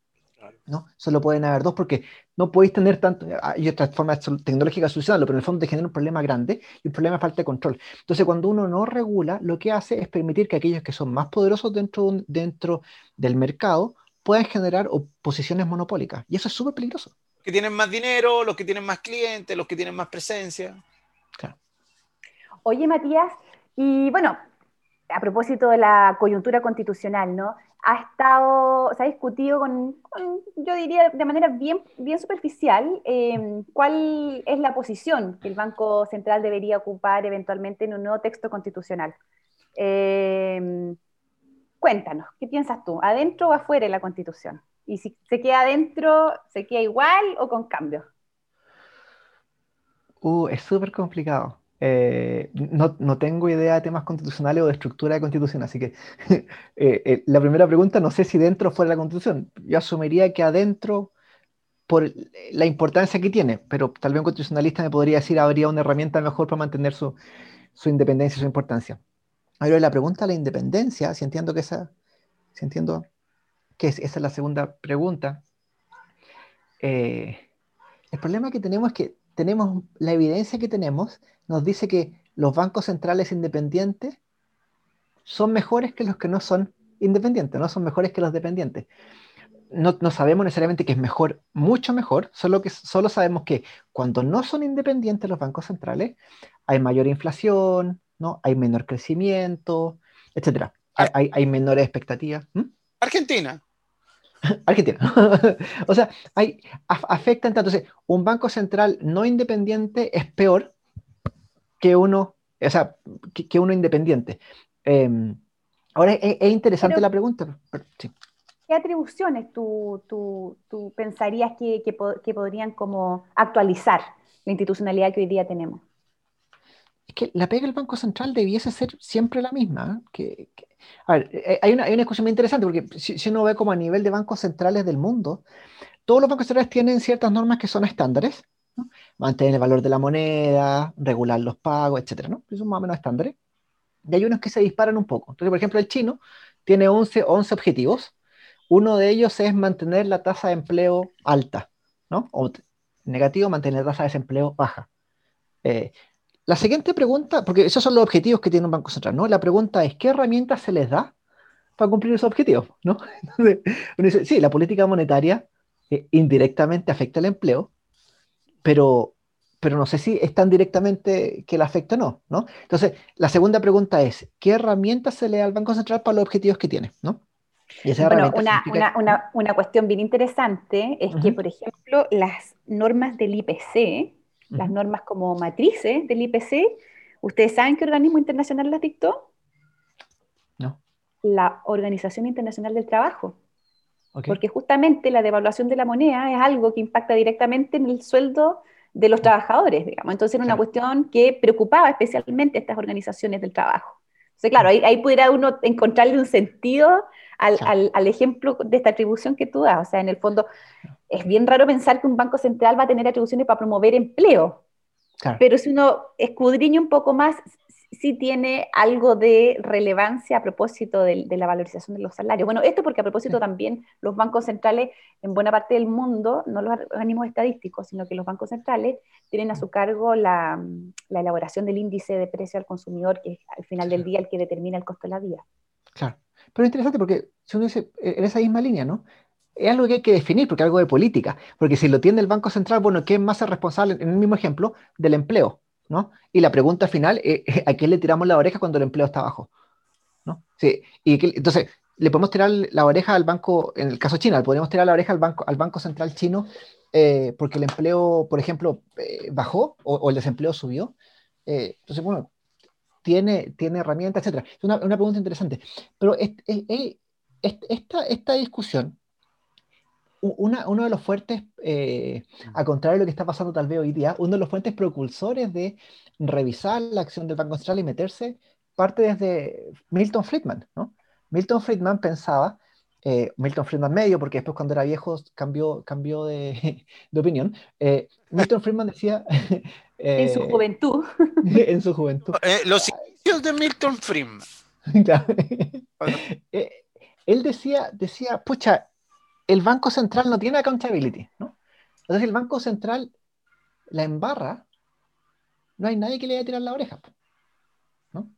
¿no? Solo pueden haber dos porque no podéis tener tanto, hay otras formas tecnológicas de solucionarlo, pero en el fondo te genera un problema grande y un problema de falta de control. Entonces, cuando uno no regula, lo que hace es permitir que aquellos que son más poderosos dentro, dentro del mercado puedan generar posiciones monopólicas. Y eso es súper peligroso. Que tienen más dinero, los que tienen más clientes, los que tienen más presencia. Claro. Oye, Matías, y bueno, a propósito de la coyuntura constitucional, ¿no? ha estado, se ha discutido con, yo diría de manera bien, bien superficial, eh, cuál es la posición que el Banco Central debería ocupar eventualmente en un nuevo texto constitucional. Eh, cuéntanos, ¿qué piensas tú? ¿Adentro o afuera de la Constitución? Y si se queda adentro, ¿se queda igual o con cambios? Uh, es súper complicado. Eh, no, no, tengo idea de temas constitucionales o de estructura de constitución, así que eh, eh, la primera pregunta, no sé si dentro fuera la constitución. Yo asumiría que adentro, por la importancia que tiene, pero tal vez un constitucionalista me podría decir habría una herramienta mejor para mantener su, su independencia su importancia. Ahora, la pregunta de la independencia, si entiendo que esa, si que esa es la segunda pregunta, el problema que tenemos es que tenemos la evidencia que tenemos nos dice que los bancos centrales independientes son mejores que los que no son independientes, no son mejores que los dependientes. No, no, sabemos necesariamente que es mejor, mucho mejor, solo que solo sabemos que cuando no son independientes los bancos centrales, hay mayor inflación, ¿no? hay menor crecimiento, etc. Hay, hay, menores expectativas. ¿Mm? Argentina. Argentina. o sea, hay, afecta Entonces, un banco central no independiente es peor que uno, o sea, que, uno independiente. Em, ahora es, interesante la pregunta. ¿Qué atribuciones tú, tú, tú pensarías que, que, podrían como actualizar la institucionalidad que hoy día tenemos? Es que la pega del Banco Central debiese ser siempre la misma. ¿eh? Que, a ver, eh, hay una, hay una discusión muy interesante porque si, si, uno ve como a nivel de bancos centrales del mundo, todos los bancos centrales tienen ciertas normas que son estándares Mantener el valor de la moneda, regular los pagos, etcétera, ¿no? Son más o menos estándares. Y hay unos que se disparan un poco. Entonces, por ejemplo, el chino tiene 11, 11 objetivos. Uno de ellos es mantener la tasa de empleo alta, ¿no? O negativo, mantener la tasa de desempleo baja. Eh, la siguiente pregunta, porque esos son los objetivos que tiene un banco central, ¿no? La pregunta es, ¿qué herramientas se les da para cumplir esos objetivos, ¿no? Sí, la política monetaria eh, indirectamente afecta el empleo, pero, pero no sé si es tan directamente que la afecta o no, ¿no? Entonces, la segunda pregunta es, ¿qué herramientas se le da al Banco Central para los objetivos que tiene, ¿no? bueno, una, una, una, una, cuestión bien interesante es que, por ejemplo, las normas del IPC, las normas como matrices del IPC, ¿ustedes saben qué organismo internacional las dictó? No. La Organización Internacional del Trabajo. Porque justamente la devaluación de la moneda es algo que impacta directamente en el sueldo de los trabajadores, digamos. Entonces era una cuestión que preocupaba especialmente a estas organizaciones del trabajo. Entonces, claro, ahí, ahí pudiera uno encontrarle un sentido al, al, al, ejemplo de esta atribución que tú das. O sea, en el fondo, es bien raro pensar que un banco central va a tener atribuciones para promover empleo. Pero si uno escudriña un poco más, sí tiene algo de relevancia a propósito de, la valorización de los salarios. Bueno, esto porque a propósito también los bancos centrales en buena parte del mundo, no los organismos estadísticos, sino que los bancos centrales tienen a su cargo la, elaboración del índice de precio al consumidor, que es al final del día el que determina el costo de la vida. Claro, pero es interesante porque si uno dice eh, en esa misma línea, ¿no? Es algo que hay que definir porque es algo de política, porque si lo tiene el Banco Central, bueno, ¿quién más es responsable, en el mismo ejemplo, del empleo? ¿No? Y la pregunta final es, ¿a quién le tiramos la oreja cuando el empleo está bajo? ¿no? Sí, y entonces, le podemos tirar la oreja al banco, en el caso chino, podemos tirar la oreja al banco, al banco central chino eh, porque el empleo, por ejemplo, eh, bajó o, el desempleo subió. Eh, entonces, bueno, tiene, tiene herramientas, etc. Es una, una pregunta interesante. Pero esta, esta discusión uno de los fuertes, eh, a contrario de lo que está pasando tal vez hoy día, uno de los fuertes propulsores de revisar la acción del Banco Central y meterse parte desde Milton Friedman. ¿no? Milton Friedman pensaba, eh, Milton Friedman medio, porque después cuando era viejo cambió, cambió de, de opinión, eh, Milton Friedman decía... en su juventud. en su juventud. los inicios de Milton Friedman. él decía, decía, pucha, el Banco Central no tiene accountability, ¿no? Entonces el Banco Central la embarra, no hay nadie que le vaya a tirar la oreja, ¿no?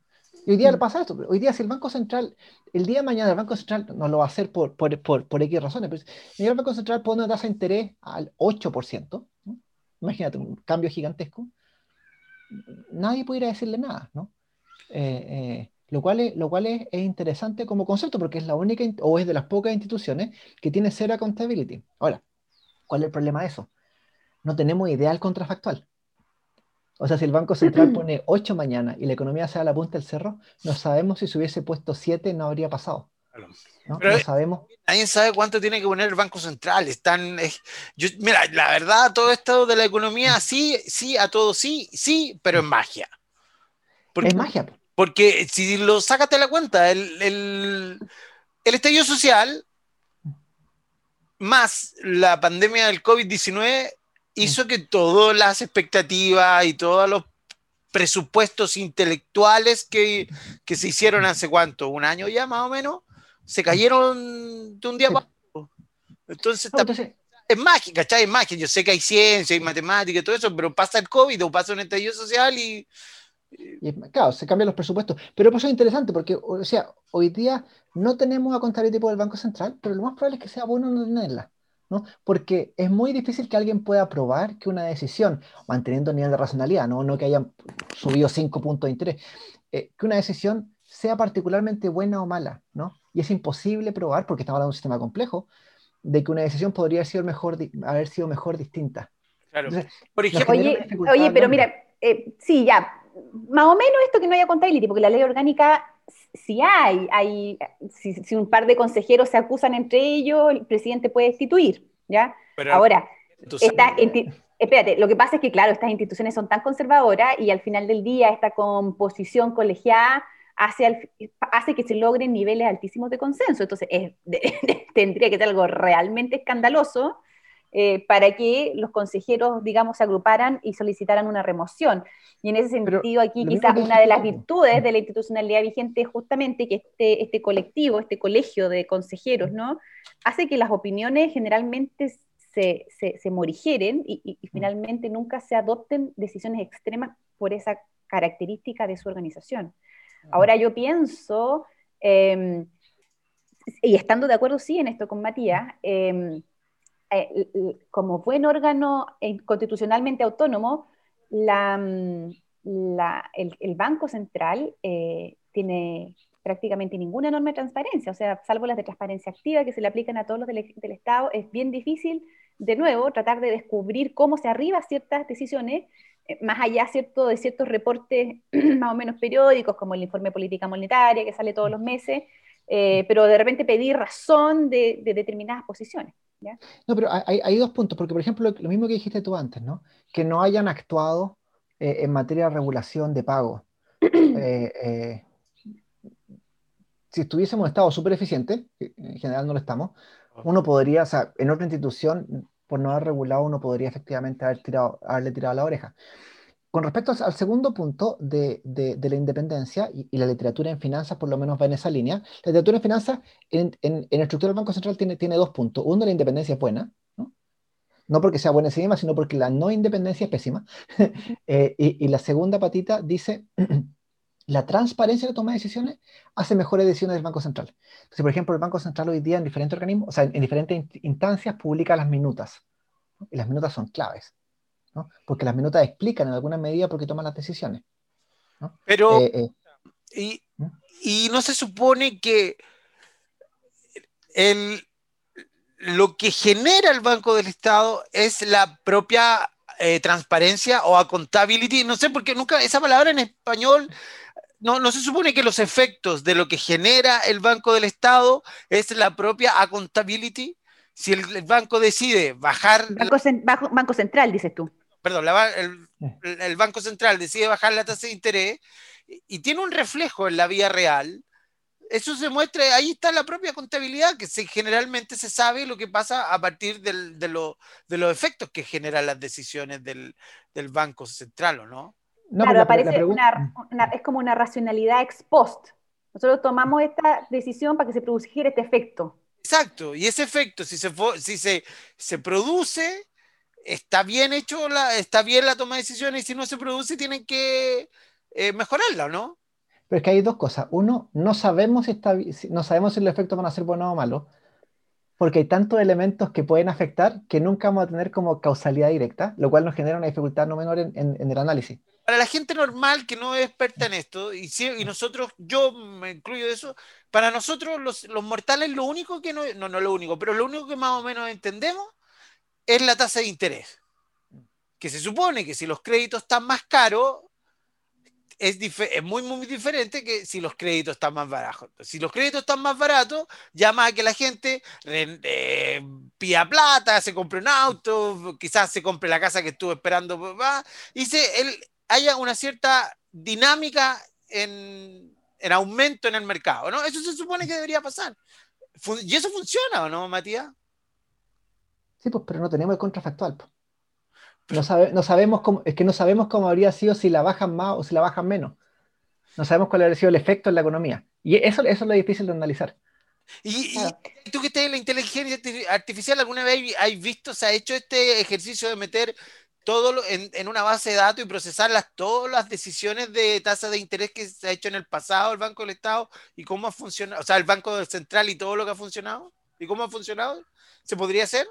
Y hoy día mm. pasa esto, hoy día si el Banco Central, el día de mañana el Banco Central no lo va a hacer por, por, por, por X razones, pero si el Banco Central pone una tasa de interés al 8%, ¿no? imagínate un cambio gigantesco, nadie pudiera decirle nada, ¿no? Eh, eh, Lo cual, es, lo cual es, interesante como concepto porque es la única o es de las pocas instituciones que tiene cero accountability. Ahora, ¿cuál es el problema de eso? No tenemos ideal contrafactual. O sea, si el Banco Central pone 8 mañana y la economía se da a la punta del cerro, no sabemos si se hubiese puesto 7 no habría pasado. ¿no? sabemos. Nadie sabe cuánto tiene que poner el Banco Central. Están, mira, la verdad, todo esto de la economía, sí, sí, a todo sí, sí, pero es magia. es magia. Porque si lo sacas de la cuenta, el, el, el estallido social más la pandemia del COVID-19 hizo mm. que todas las expectativas y todos los presupuestos intelectuales que, que, se hicieron hace cuánto, un año ya más o menos, se cayeron de un día para otro. Entonces, es mágica, ¿cachai? Es mágica. Yo sé que hay ciencia y matemática y todo eso, pero pasa el COVID o pasa un estallido social y... y claro, se cambian los presupuestos. Pero eso es interesante porque, o sea, hoy día no tenemos a contar el tipo del Banco Central, pero lo más probable es que sea bueno no tenerla. ¿no? Porque es muy difícil que alguien pueda probar que una decisión, manteniendo el nivel de racionalidad, no, no que hayan subido 5 puntos de interés, eh, que una decisión sea particularmente buena o mala, ¿no? Y es imposible probar, porque estamos hablando de un sistema complejo, de que una decisión podría haber sido mejor, haber sido mejor distinta. Claro. Por ejemplo, oye, pero mira, eh, sí, ya, más o menos esto que no haya contabilidad, porque la ley orgánica si hay, hay si, un par de consejeros se acusan entre ellos, el presidente puede destituir, ¿ya? Ahora, espérate, lo que pasa es que, claro, estas instituciones son tan conservadoras y al final del día esta composición colegiada hace, hace que se logren niveles altísimos de consenso. Entonces, tendría que ser algo realmente escandaloso eh, para que los consejeros, digamos, se agruparan y solicitaran una remoción. Y en ese sentido, aquí quizás una de las virtudes de la institucionalidad vigente es justamente que este, este colectivo, este colegio de consejeros, ¿no? Hace que las opiniones generalmente se, se, morigeren y, finalmente nunca se adopten decisiones extremas por esa característica de su organización. Ahora yo pienso, em, y estando de acuerdo sí en esto con Matías, eh, eh, como buen órgano eh, constitucionalmente autónomo, mm, el, Banco Central eh, tiene prácticamente ninguna norma de transparencia, o sea, salvo las de transparencia activa que se le aplican a todos los del, Estado, es bien difícil, de nuevo, tratar de descubrir cómo se arriba ciertas decisiones, más allá de ciertos reportes más o menos periódicos, como el informe de política monetaria que sale todos los meses, pero de repente pedir razón de determinadas posiciones. No, pero hay, dos puntos, porque por ejemplo, lo mismo que dijiste tú antes, ¿no? Que no hayan actuado eh, en materia de regulación de pago. Eh, eh, si estuviésemos estado súper eficiente, en general no lo estamos, uno podría, o sea, en otra institución, por no haber regulado, uno podría efectivamente haber tirado, haberle tirado la oreja. Con respecto al segundo punto de, la independencia, y, la literatura en finanzas por lo menos va en esa línea, la literatura en finanzas en, en, estructura del Banco Central tiene, dos puntos. Uno, la independencia es buena, ¿no? porque sea buena en sí misma, sino porque la no independencia es pésima. Eh, y, y, la segunda patita dice, la transparencia de la toma de decisiones hace mejores decisiones del Banco Central. Entonces, por ejemplo, el Banco Central hoy día en diferentes organismos, o sea, en, diferentes instancias publica las minutas. Y las minutas son claves porque las minutas explican en alguna medida por qué toman las decisiones. Pero, eh, eh, ¿Mm? y, no se supone que lo que genera el Banco del Estado es la propia eh, transparencia o accountability, no sé por qué nunca esa palabra en español no, no, se supone que los efectos de lo que genera el Banco del Estado es la propia accountability. Si el, banco decide bajar. banco, Central, dices tú perdón, el, Banco Central decide bajar la tasa de interés y, tiene un reflejo en la vía real, eso se muestra, ahí está la propia contabilidad, que se, generalmente se sabe lo que pasa a partir de, de, los efectos que generan las decisiones del, Banco Central, ¿o no? claro, aparece una, es como una racionalidad ex post. Nosotros tomamos esta decisión para que se produjera este efecto. Exacto, y ese efecto, si se, si se, se produce, está bien hecho, la, está bien la toma de decisiones y si no se produce tienen que eh, mejorarla, ¿no? Pero es que hay dos cosas. Uno, no sabemos si, está, no sabemos si los efectos van a ser buenos o malos. porque hay tantos elementos que pueden afectar que nunca vamos a tener como causalidad directa, lo cual nos genera una dificultad no menor en, el análisis. Para la gente normal que no es experta en esto, y, y nosotros, yo me incluyo de eso, para nosotros los, los, mortales lo único que no, no, no lo único, pero lo único que más o menos entendemos es la tasa de interés. Que se supone que si los créditos están más caros, es, muy, muy diferente que si los créditos están más baratos. Si los créditos están más baratos, llama a que la gente eh, pida plata, se compre un auto, quizás se compre la casa que estuvo esperando, y se, haya una cierta dinámica en, en, aumento en el mercado, ¿no? Eso se supone que debería pasar. ¿Y eso funciona o no, Matías? Sí, pues, pero no tenemos el contrafactual. Pues. No, no sabemos cómo, es que no sabemos cómo habría sido si la bajan más o si la bajan menos. No sabemos cuál habría sido el efecto en la economía. Y eso, eso es lo difícil de analizar. ¿Y, tú que estás en la inteligencia artificial, alguna vez has visto, se ha hecho este ejercicio de meter todo en, en, una base de datos y procesar las, todas las decisiones de tasa de interés que se ha hecho en el pasado el Banco del Estado y cómo ha funcionado, o sea, el Banco Central y todo lo que ha funcionado y cómo ha funcionado? ¿Se podría hacer?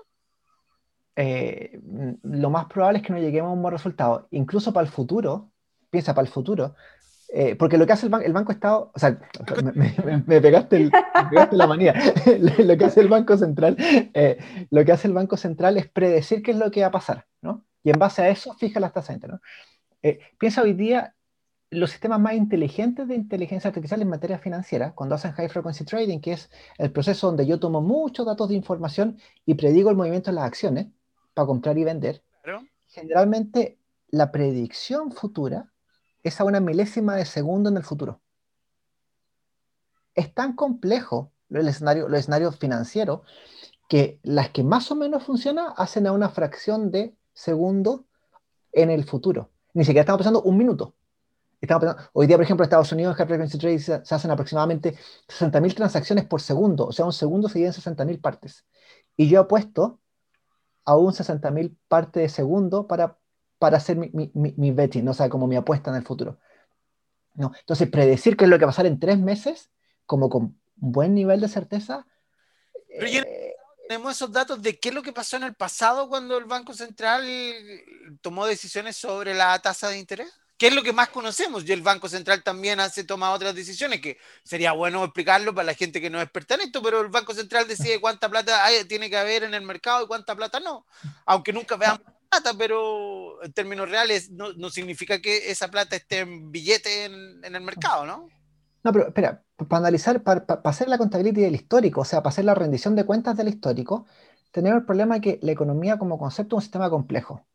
Eh, lo más probable es que no lleguemos a un buen resultado. Incluso para el futuro, piensa para el futuro, eh, porque lo que hace el, el, Banco Estado, o sea, me, pegaste, la manía, lo que hace el Banco Central, eh, lo que hace el Banco Central es predecir qué es lo que va a pasar, ¿no? Y en base a eso fija las tasas de interés, ¿no? piensa hoy día los sistemas más inteligentes de inteligencia artificial en materia financiera, cuando hacen high frequency trading, que es el proceso donde yo tomo muchos datos de información y predigo el movimiento de las acciones, para comprar y vender, generalmente la predicción futura es a una milésima de segundo en el futuro. Es tan complejo el escenario, los escenarios financieros que las que más o menos funcionan hacen a una fracción de segundo en el futuro. Ni siquiera estamos pensando un minuto. Estamos hoy día, por ejemplo, en Estados Unidos, en Trade se, se hacen aproximadamente 60.000 transacciones por segundo. O sea, un segundo se divide en 60.000 partes. Y yo apuesto a un 60.000 parte de segundo para, para hacer mi, mi, mi, betting, ¿no? o sea, como mi apuesta en el futuro. ¿no? Entonces, predecir qué es lo que va a pasar en tres meses, como con un buen nivel de certeza. Pero eh, tenemos esos datos de qué es lo que pasó en el pasado cuando el Banco Central tomó decisiones sobre la tasa de interés. ¿Qué es lo que más conocemos? Y el Banco Central también hace toma otras decisiones, que sería bueno explicarlo para la gente que no es experta en esto, pero el Banco Central decide cuánta plata hay, tiene que haber en el mercado y cuánta plata no. Aunque nunca veamos plata, pero en términos reales no, significa que esa plata esté en billete en, en el mercado, ¿no? No, pero espera, para analizar, para, para hacer la contabilidad del histórico, o sea, para hacer la rendición de cuentas del histórico, tenemos el problema de que la economía como concepto es un sistema complejo.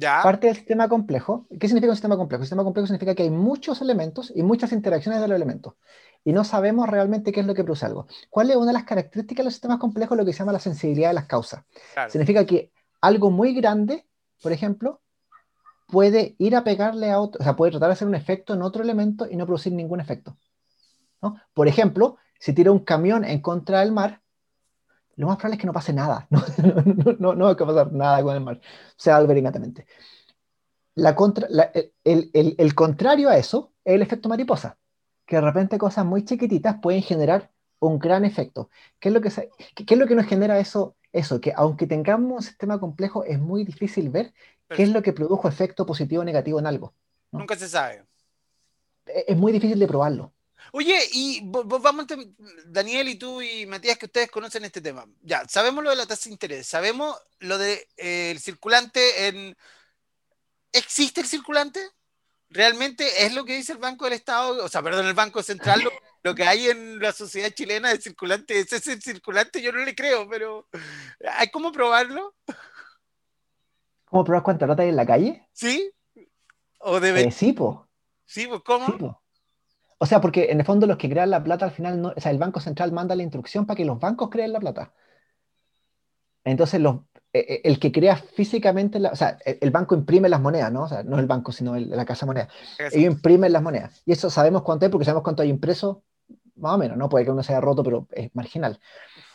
Parte del sistema complejo. ¿Qué significa un sistema complejo? Un sistema complejo significa que hay muchos elementos y muchas interacciones de los elementos. Y no sabemos realmente qué es lo que produce algo. ¿Cuál es una de las características de los sistemas complejos? Lo que se llama la sensibilidad de las causas. Significa que algo muy grande, por ejemplo, puede ir a pegarle a otro, o sea, puede tratar de hacer un efecto en otro elemento y no producir ningún efecto. ¿no? Por ejemplo, si tira un camión en contra del mar, lo más probable es que no pase nada. No, no, no, va a pasar nada con el mar. Se va a volver inmediatamente. La contra, el, el, el, contrario a eso es el efecto mariposa, que de repente cosas muy chiquititas pueden generar un gran efecto. ¿Qué es lo que, qué es lo que nos genera eso? Eso, que aunque tengamos un sistema complejo, es muy difícil ver qué es lo que produjo efecto positivo o negativo en algo. Nunca se sabe. Es muy difícil de probarlo. Oye, y vamos, Daniel y tú y Matías, que ustedes conocen este tema. Ya, sabemos lo de la tasa de interés, sabemos lo del de, eh, circulante en... ¿Existe el circulante? ¿Realmente es lo que dice el Banco del Estado? O sea, perdón, el Banco Central, lo, que hay en la sociedad chilena de circulante, ¿ese es el circulante? Yo no le creo, pero ¿hay cómo probarlo? ¿Cómo probar cuánta plata hay en la calle? ¿Sí? ¿O debe... Eh, sí, po. ¿Sí? Pues, ¿Cómo? O sea, porque en el fondo los que crean la plata al final, no, o sea, el Banco Central manda la instrucción para que los bancos creen la plata. Entonces, los, e, e, el que crea físicamente, la, o sea, el, banco imprime las monedas, ¿no? O sea, no el banco, sino la casa moneda. Ellos imprimen las monedas. Y eso sabemos cuánto hay porque sabemos cuánto hay impreso, más o menos, ¿no? Puede que uno se haya roto, pero es marginal.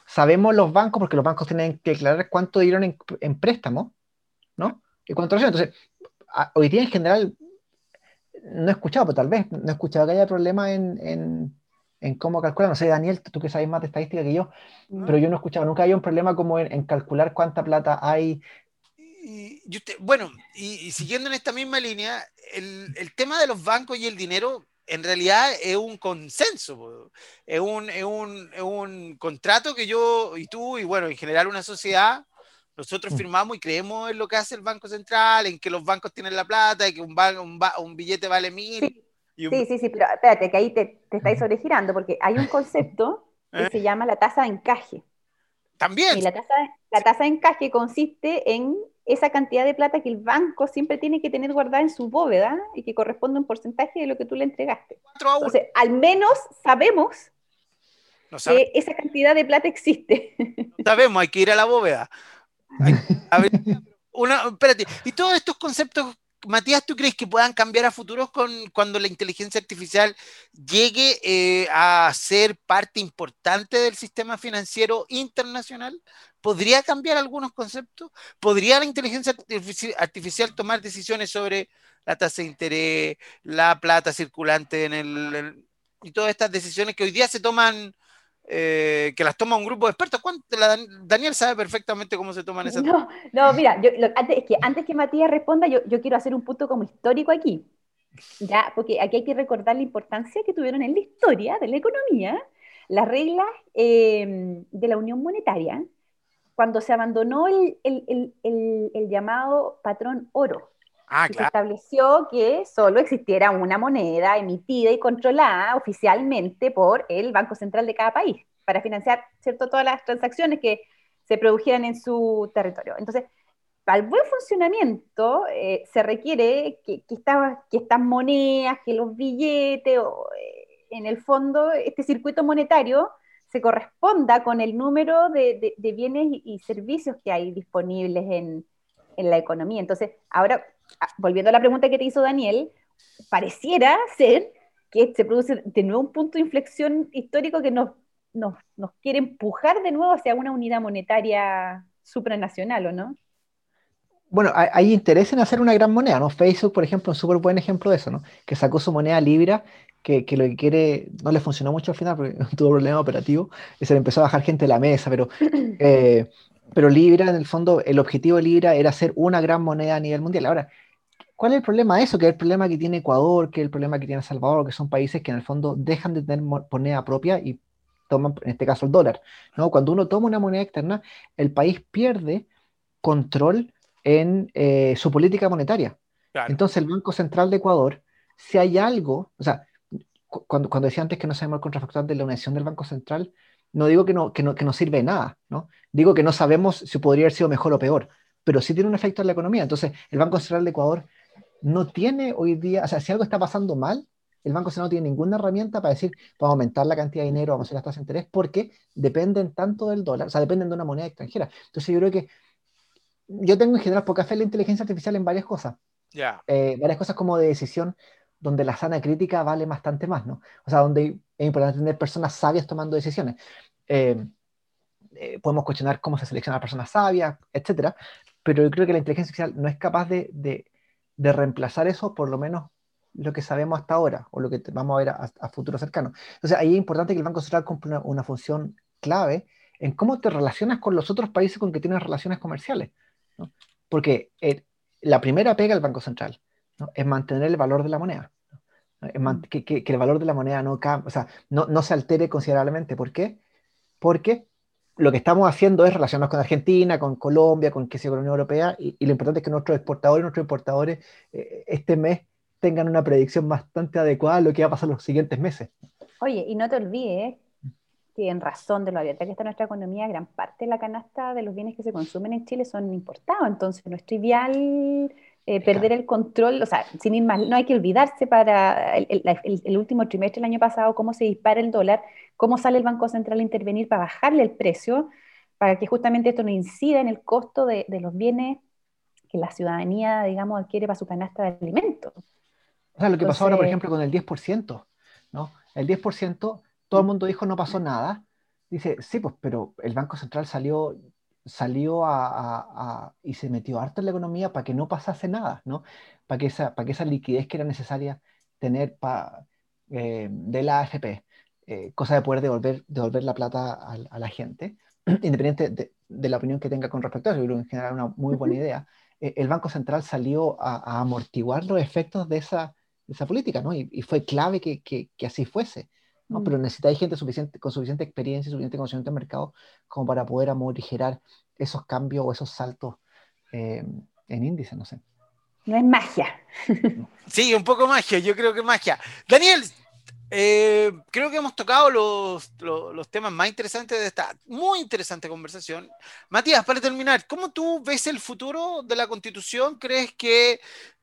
Sabemos los bancos porque los bancos tienen que declarar cuánto dieron en, en préstamo, ¿no? Y cuánto Entonces, hoy día en general no he escuchado, pero tal vez no he escuchado que haya problemas en, en cómo calcular. No sé, Daniel, tú que sabes más de estadística que yo, Ah. pero yo no he escuchado, nunca hay un problema como en, en calcular cuánta plata hay. Y, y usted- bueno, y, y siguiendo en esta misma línea, el, el tema de los bancos y el dinero en realidad es un consenso, es un, es un, es un contrato que yo y tú y bueno, en general una sociedad, nosotros Mm. firmamos y creemos en lo que hace el Banco Central, en que los bancos tienen la plata y que un, ba- un, ba- un billete vale mil. Sí, y un- sí, sí, sí, pero espérate, que ahí te, te estáis sobregirando, porque hay un concepto que ¿Eh? se llama la tasa de encaje. También, Y la tasa, la tasa de encaje consiste en esa cantidad de plata que el banco siempre tiene que tener guardada en su bóveda y que corresponde a un porcentaje de lo que tú le entregaste. 4 a 1. Entonces, al menos sabemos No que esa cantidad de plata existe. no sabemos, hay que ir a la bóveda. Una, espérate, y todos estos conceptos, Matías, ¿tú crees que puedan cambiar a futuros con, cuando la inteligencia artificial llegue eh, a ser parte importante del sistema financiero internacional? ¿Podría cambiar algunos conceptos? ¿Podría la inteligencia artifici- artificial tomar decisiones sobre la tasa de interés, la plata circulante en el, y todas estas decisiones que hoy día se toman, eh, que las toma un grupo de expertos? ¿Cuánto- la Dan- Daniel sabe perfectamente cómo se toman esas No, no, mira, yo, antes, es que antes que Matías responda, yo, quiero hacer un punto como histórico aquí. Ya, porque aquí hay que recordar la importancia que tuvieron en la historia de la economía las reglas eh, de la Unión Monetaria cuando se abandonó el- el- el- el llamado patrón oro. Ah, se estableció que solo existiera una moneda emitida y controlada oficialmente por el Banco Central de cada país para financiar ¿cierto? todas las transacciones que se produjeran en su territorio. Entonces, para el buen funcionamiento eh, se requiere que, que, estas, que estas monedas, que los billetes, o, eh, en el fondo, este circuito monetario se corresponda con el número de, de, de bienes y, servicios que hay disponibles en, en la economía. Entonces, ahora, ah, volviendo a la pregunta que te hizo Daniel, pareciera ser que se produce de nuevo un punto de inflexión histórico que nos, nos, nos quiere empujar de nuevo hacia una unidad monetaria supranacional, ¿o no? Bueno, hay, hay, interés en hacer una gran moneda, ¿no? Facebook, por ejemplo, es un súper buen ejemplo de eso, ¿no? Que sacó su moneda Libra, que, que, lo que quiere, no le funcionó mucho al final porque tuvo problema operativo, y se le empezó a bajar gente de la mesa, pero, eh, pero Libra, en el fondo, el objetivo de Libra era hacer una gran moneda a nivel mundial. Ahora, ¿cuál es el problema de eso? Que es el problema que tiene Ecuador, que es el problema que tiene Salvador, que son países que en el fondo dejan de tener moneda propia y toman, en este caso, el dólar, ¿no? Cuando uno toma una moneda externa, el país pierde control en eh, su política monetaria. Claro. Entonces, el Banco Central de Ecuador, si hay algo, o sea, cu cuando, cuando decía antes que no sabemos el contrafactual de la unión del Banco Central, no digo que no, que no, que no sirve de nada, ¿no? Digo que no sabemos si podría haber sido mejor o peor, pero sí tiene un efecto en la economía. Entonces, el Banco Central de Ecuador no tiene hoy día, o sea, si algo está pasando mal, el Banco Central no tiene ninguna herramienta para decir, vamos a aumentar la cantidad de dinero, vamos a hacer las tasas de interés, porque dependen tanto del dólar, o sea, dependen de una moneda extranjera. Entonces, yo creo que yo tengo en general poca fe en la inteligencia artificial en varias cosas. Yeah. Eh, varias cosas como de decisión donde la sana crítica vale bastante más, ¿no? O sea, donde es importante tener personas sabias tomando decisiones. Eh, eh, podemos cuestionar cómo se selecciona a personas sabias, etcétera, pero yo creo que la inteligencia artificial no es capaz de, de, de reemplazar eso, por lo menos lo que sabemos hasta ahora, o lo que vamos a ver a, a futuro cercano. Entonces, ahí es importante que el Banco Central cumpla una, una función clave en cómo te relacionas con los otros países con que tienes relaciones comerciales. ¿no? Porque eh, la primera pega al Banco Central ¿no? es mantener el valor de la moneda. man que, que, que, el valor de la moneda no, o sea, no, no se altere considerablemente. ¿Por qué? Porque lo que estamos haciendo es relacionarnos con Argentina, con Colombia, con, qué sé, con la Unión Europea, y, y, lo importante es que nuestros exportadores nuestros importadores eh, este mes tengan una predicción bastante adecuada de lo que va a pasar los siguientes meses. Oye, y no te olvides que en razón de lo abierta que está nuestra economía, gran parte de la canasta de los bienes que se consumen en Chile son importados, entonces no es trivial eh, perder el control, o sea, sin ir más, no hay que olvidarse para el, el, el, último trimestre del año pasado cómo se dispara el dólar, cómo sale el Banco Central a intervenir para bajarle el precio, para que justamente esto no incida en el costo de, de los bienes que la ciudadanía, digamos, adquiere para su canasta de alimentos. O sea, lo que Entonces, pasó ahora, por ejemplo, con el 10%, ¿no? El 10%, todo el mundo dijo no pasó nada. Dice, sí, pues, pero el Banco Central salió, salió a, a, a, y se metió harto en la economía para que no pasase nada, ¿no? Para que esa, para que esa liquidez que era necesaria tener pa, eh, de la AFP eh, cosa de poder devolver, devolver la plata a, la gente, independiente de, la opinión que tenga con respecto a eso, yo creo que en general una muy buena idea, eh, el Banco Central salió a, amortiguar los efectos de esa, esa política, ¿no? Y, fue clave que, que, así fuese. ¿No? Mm. Pero necesitáis gente suficiente, con suficiente experiencia y suficiente conocimiento del mercado como para poder amorigerar esos cambios o esos saltos eh, en índice, no sé. No es magia. Sí, un poco magia, yo creo que magia. Daniel, eh, creo que hemos tocado los, los, temas más interesantes de esta muy interesante conversación. Matías, para terminar, ¿cómo tú ves el futuro de la constitución? ¿Crees que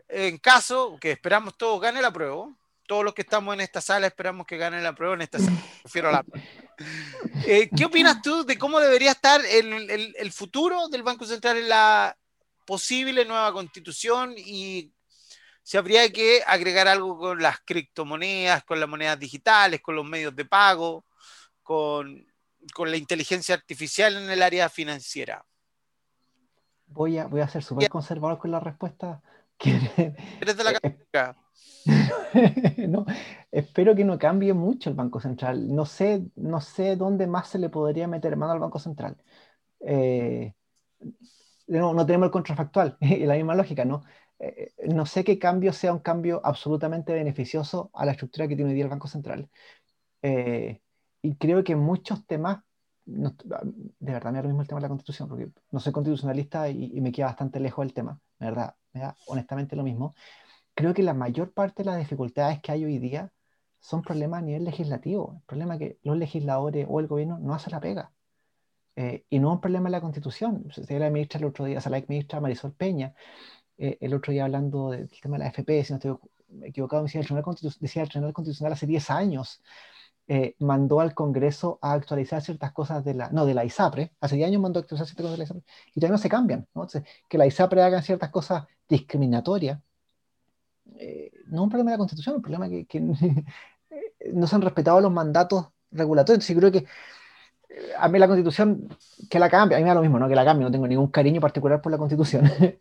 en caso que esperamos todos gane la prueba? Todos los que estamos en esta sala esperamos que gane la prueba en esta sala. Prefiero la eh, ¿Qué opinas tú de cómo debería estar el, el, el futuro del Banco Central en la posible nueva constitución y si habría que agregar algo con las criptomonedas, con las monedas digitales, con los medios de pago, con, la inteligencia artificial en el área financiera. Voy a, voy a ser súper conservador con la respuesta. Eres de la eh, no, espero que no cambie mucho el Banco Central. No sé, no sé dónde más se le podría meter mano al Banco Central. Eh, no, no, tenemos el contrafactual, y la misma lógica, ¿no? Eh, no sé qué cambio sea un cambio absolutamente beneficioso a la estructura que tiene hoy día el Banco Central. Eh, y creo que muchos temas, de verdad me lo mismo el tema de la Constitución, porque no soy constitucionalista y, me queda bastante lejos del tema, de verdad, me da honestamente lo mismo. Creo que la mayor parte de las dificultades que hay hoy día son problemas a nivel legislativo, el problema que los legisladores o el gobierno no hacen la pega. Eh, y no es un problema de la Constitución. Se la ministra el otro día, o sea, la ministra Marisol Peña, eh, el otro día hablando del tema de la FP, si no estoy equivocado, decía el Tribunal, decía el Tribunal Constitucional hace 10 años, eh, mandó al Congreso a actualizar ciertas cosas de la, no, de la ISAPRE, hace 10 años mandó a actualizar ciertas cosas de la ISAPRE, y todavía no se cambian, ¿no? Entonces, que la ISAPRE haga ciertas cosas discriminatorias, eh, no un problema de la Constitución, un problema que, no se han respetado los mandatos regulatorios, entonces creo que a mí la Constitución, que la cambie, a mí me da lo mismo, ¿no? Que la cambie, no tengo ningún cariño particular por la Constitución,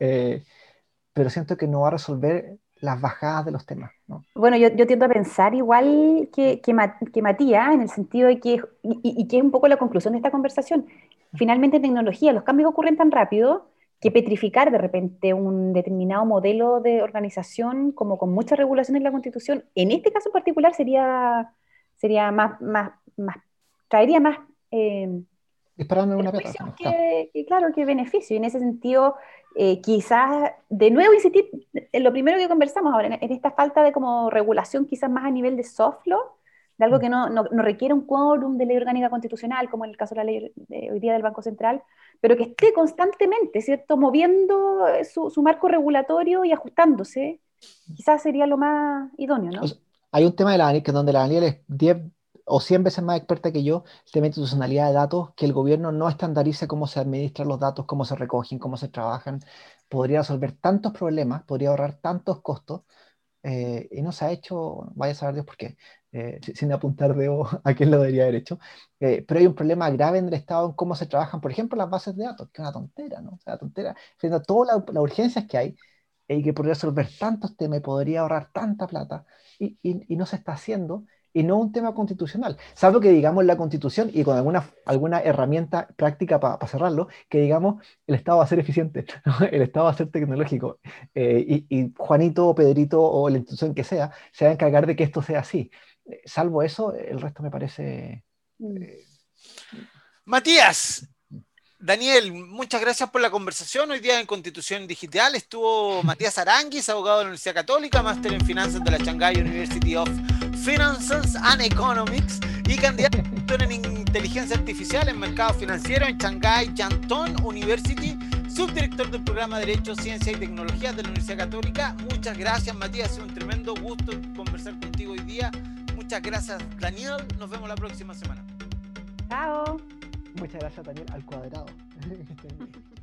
pero siento que no va a resolver las bajadas de los temas. Bueno, yo, yo, tiendo a pensar igual que, que, Matías, en el sentido de que, y, que es un poco la conclusión de esta conversación, finalmente en tecnología los cambios ocurren tan rápido que petrificar de repente un determinado modelo de organización como con mucha regulación en la constitución, en este caso en particular sería, sería más, más, más traería más... Eh, Disparando una que, claro, que beneficio. Y en ese sentido, eh, quizás, de nuevo insistir en lo primero que conversamos ahora, en, esta falta de como regulación quizás más a nivel de soft law, de algo mm. que no, no, requiere un quórum de ley orgánica constitucional, como en el caso de la ley de hoy día del Banco Central, pero que esté constantemente, ¿cierto?, moviendo eh, su, su marco regulatorio y ajustándose, quizás sería lo más idóneo, ¿no? hay un tema de la que donde la ANIL es 10 o 100 veces más experta que yo, el tema de institucionalidad de datos, que el gobierno no estandarice cómo se administran los datos, cómo se recogen, cómo se trabajan, podría resolver tantos problemas, podría ahorrar tantos costos, eh, y no se ha hecho, vaya a saber Dios por qué, eh, sin apuntar de a quién lo debería haber hecho, eh, pero hay un problema grave en el Estado en cómo se trabajan, por ejemplo, las bases de datos, que es una tontera, ¿no? O sea, tontera, todas las urgencias que hay, y que podría resolver tantos temas y podría ahorrar tanta plata, y, y, y no se está haciendo, y no un tema constitucional. Salvo que digamos la constitución y con alguna, alguna herramienta práctica para cerrarlo, que digamos el Estado va a ser eficiente, el Estado va a ser tecnológico eh, y, Juanito o Pedrito o la institución que sea se va a encargar de que esto sea así. Salvo eso, el resto me parece... Mm. Eh, Matías, Daniel, muchas gracias por la conversación. Hoy día en Constitución Digital estuvo Matías Aranguis, abogado de la Universidad Católica, máster en finanzas de la Shanghai University of Finances and Economics y candidato en inteligencia artificial en mercado financiero en Shanghai Jiantong University, subdirector del programa de Derecho, Ciencia y Tecnología de la Universidad Católica. Muchas gracias, Matías. Ha sido un tremendo gusto conversar contigo hoy día. Muchas gracias, Daniel. Nos vemos la próxima semana. Chao. Muchas gracias, Daniel, al cuadrado.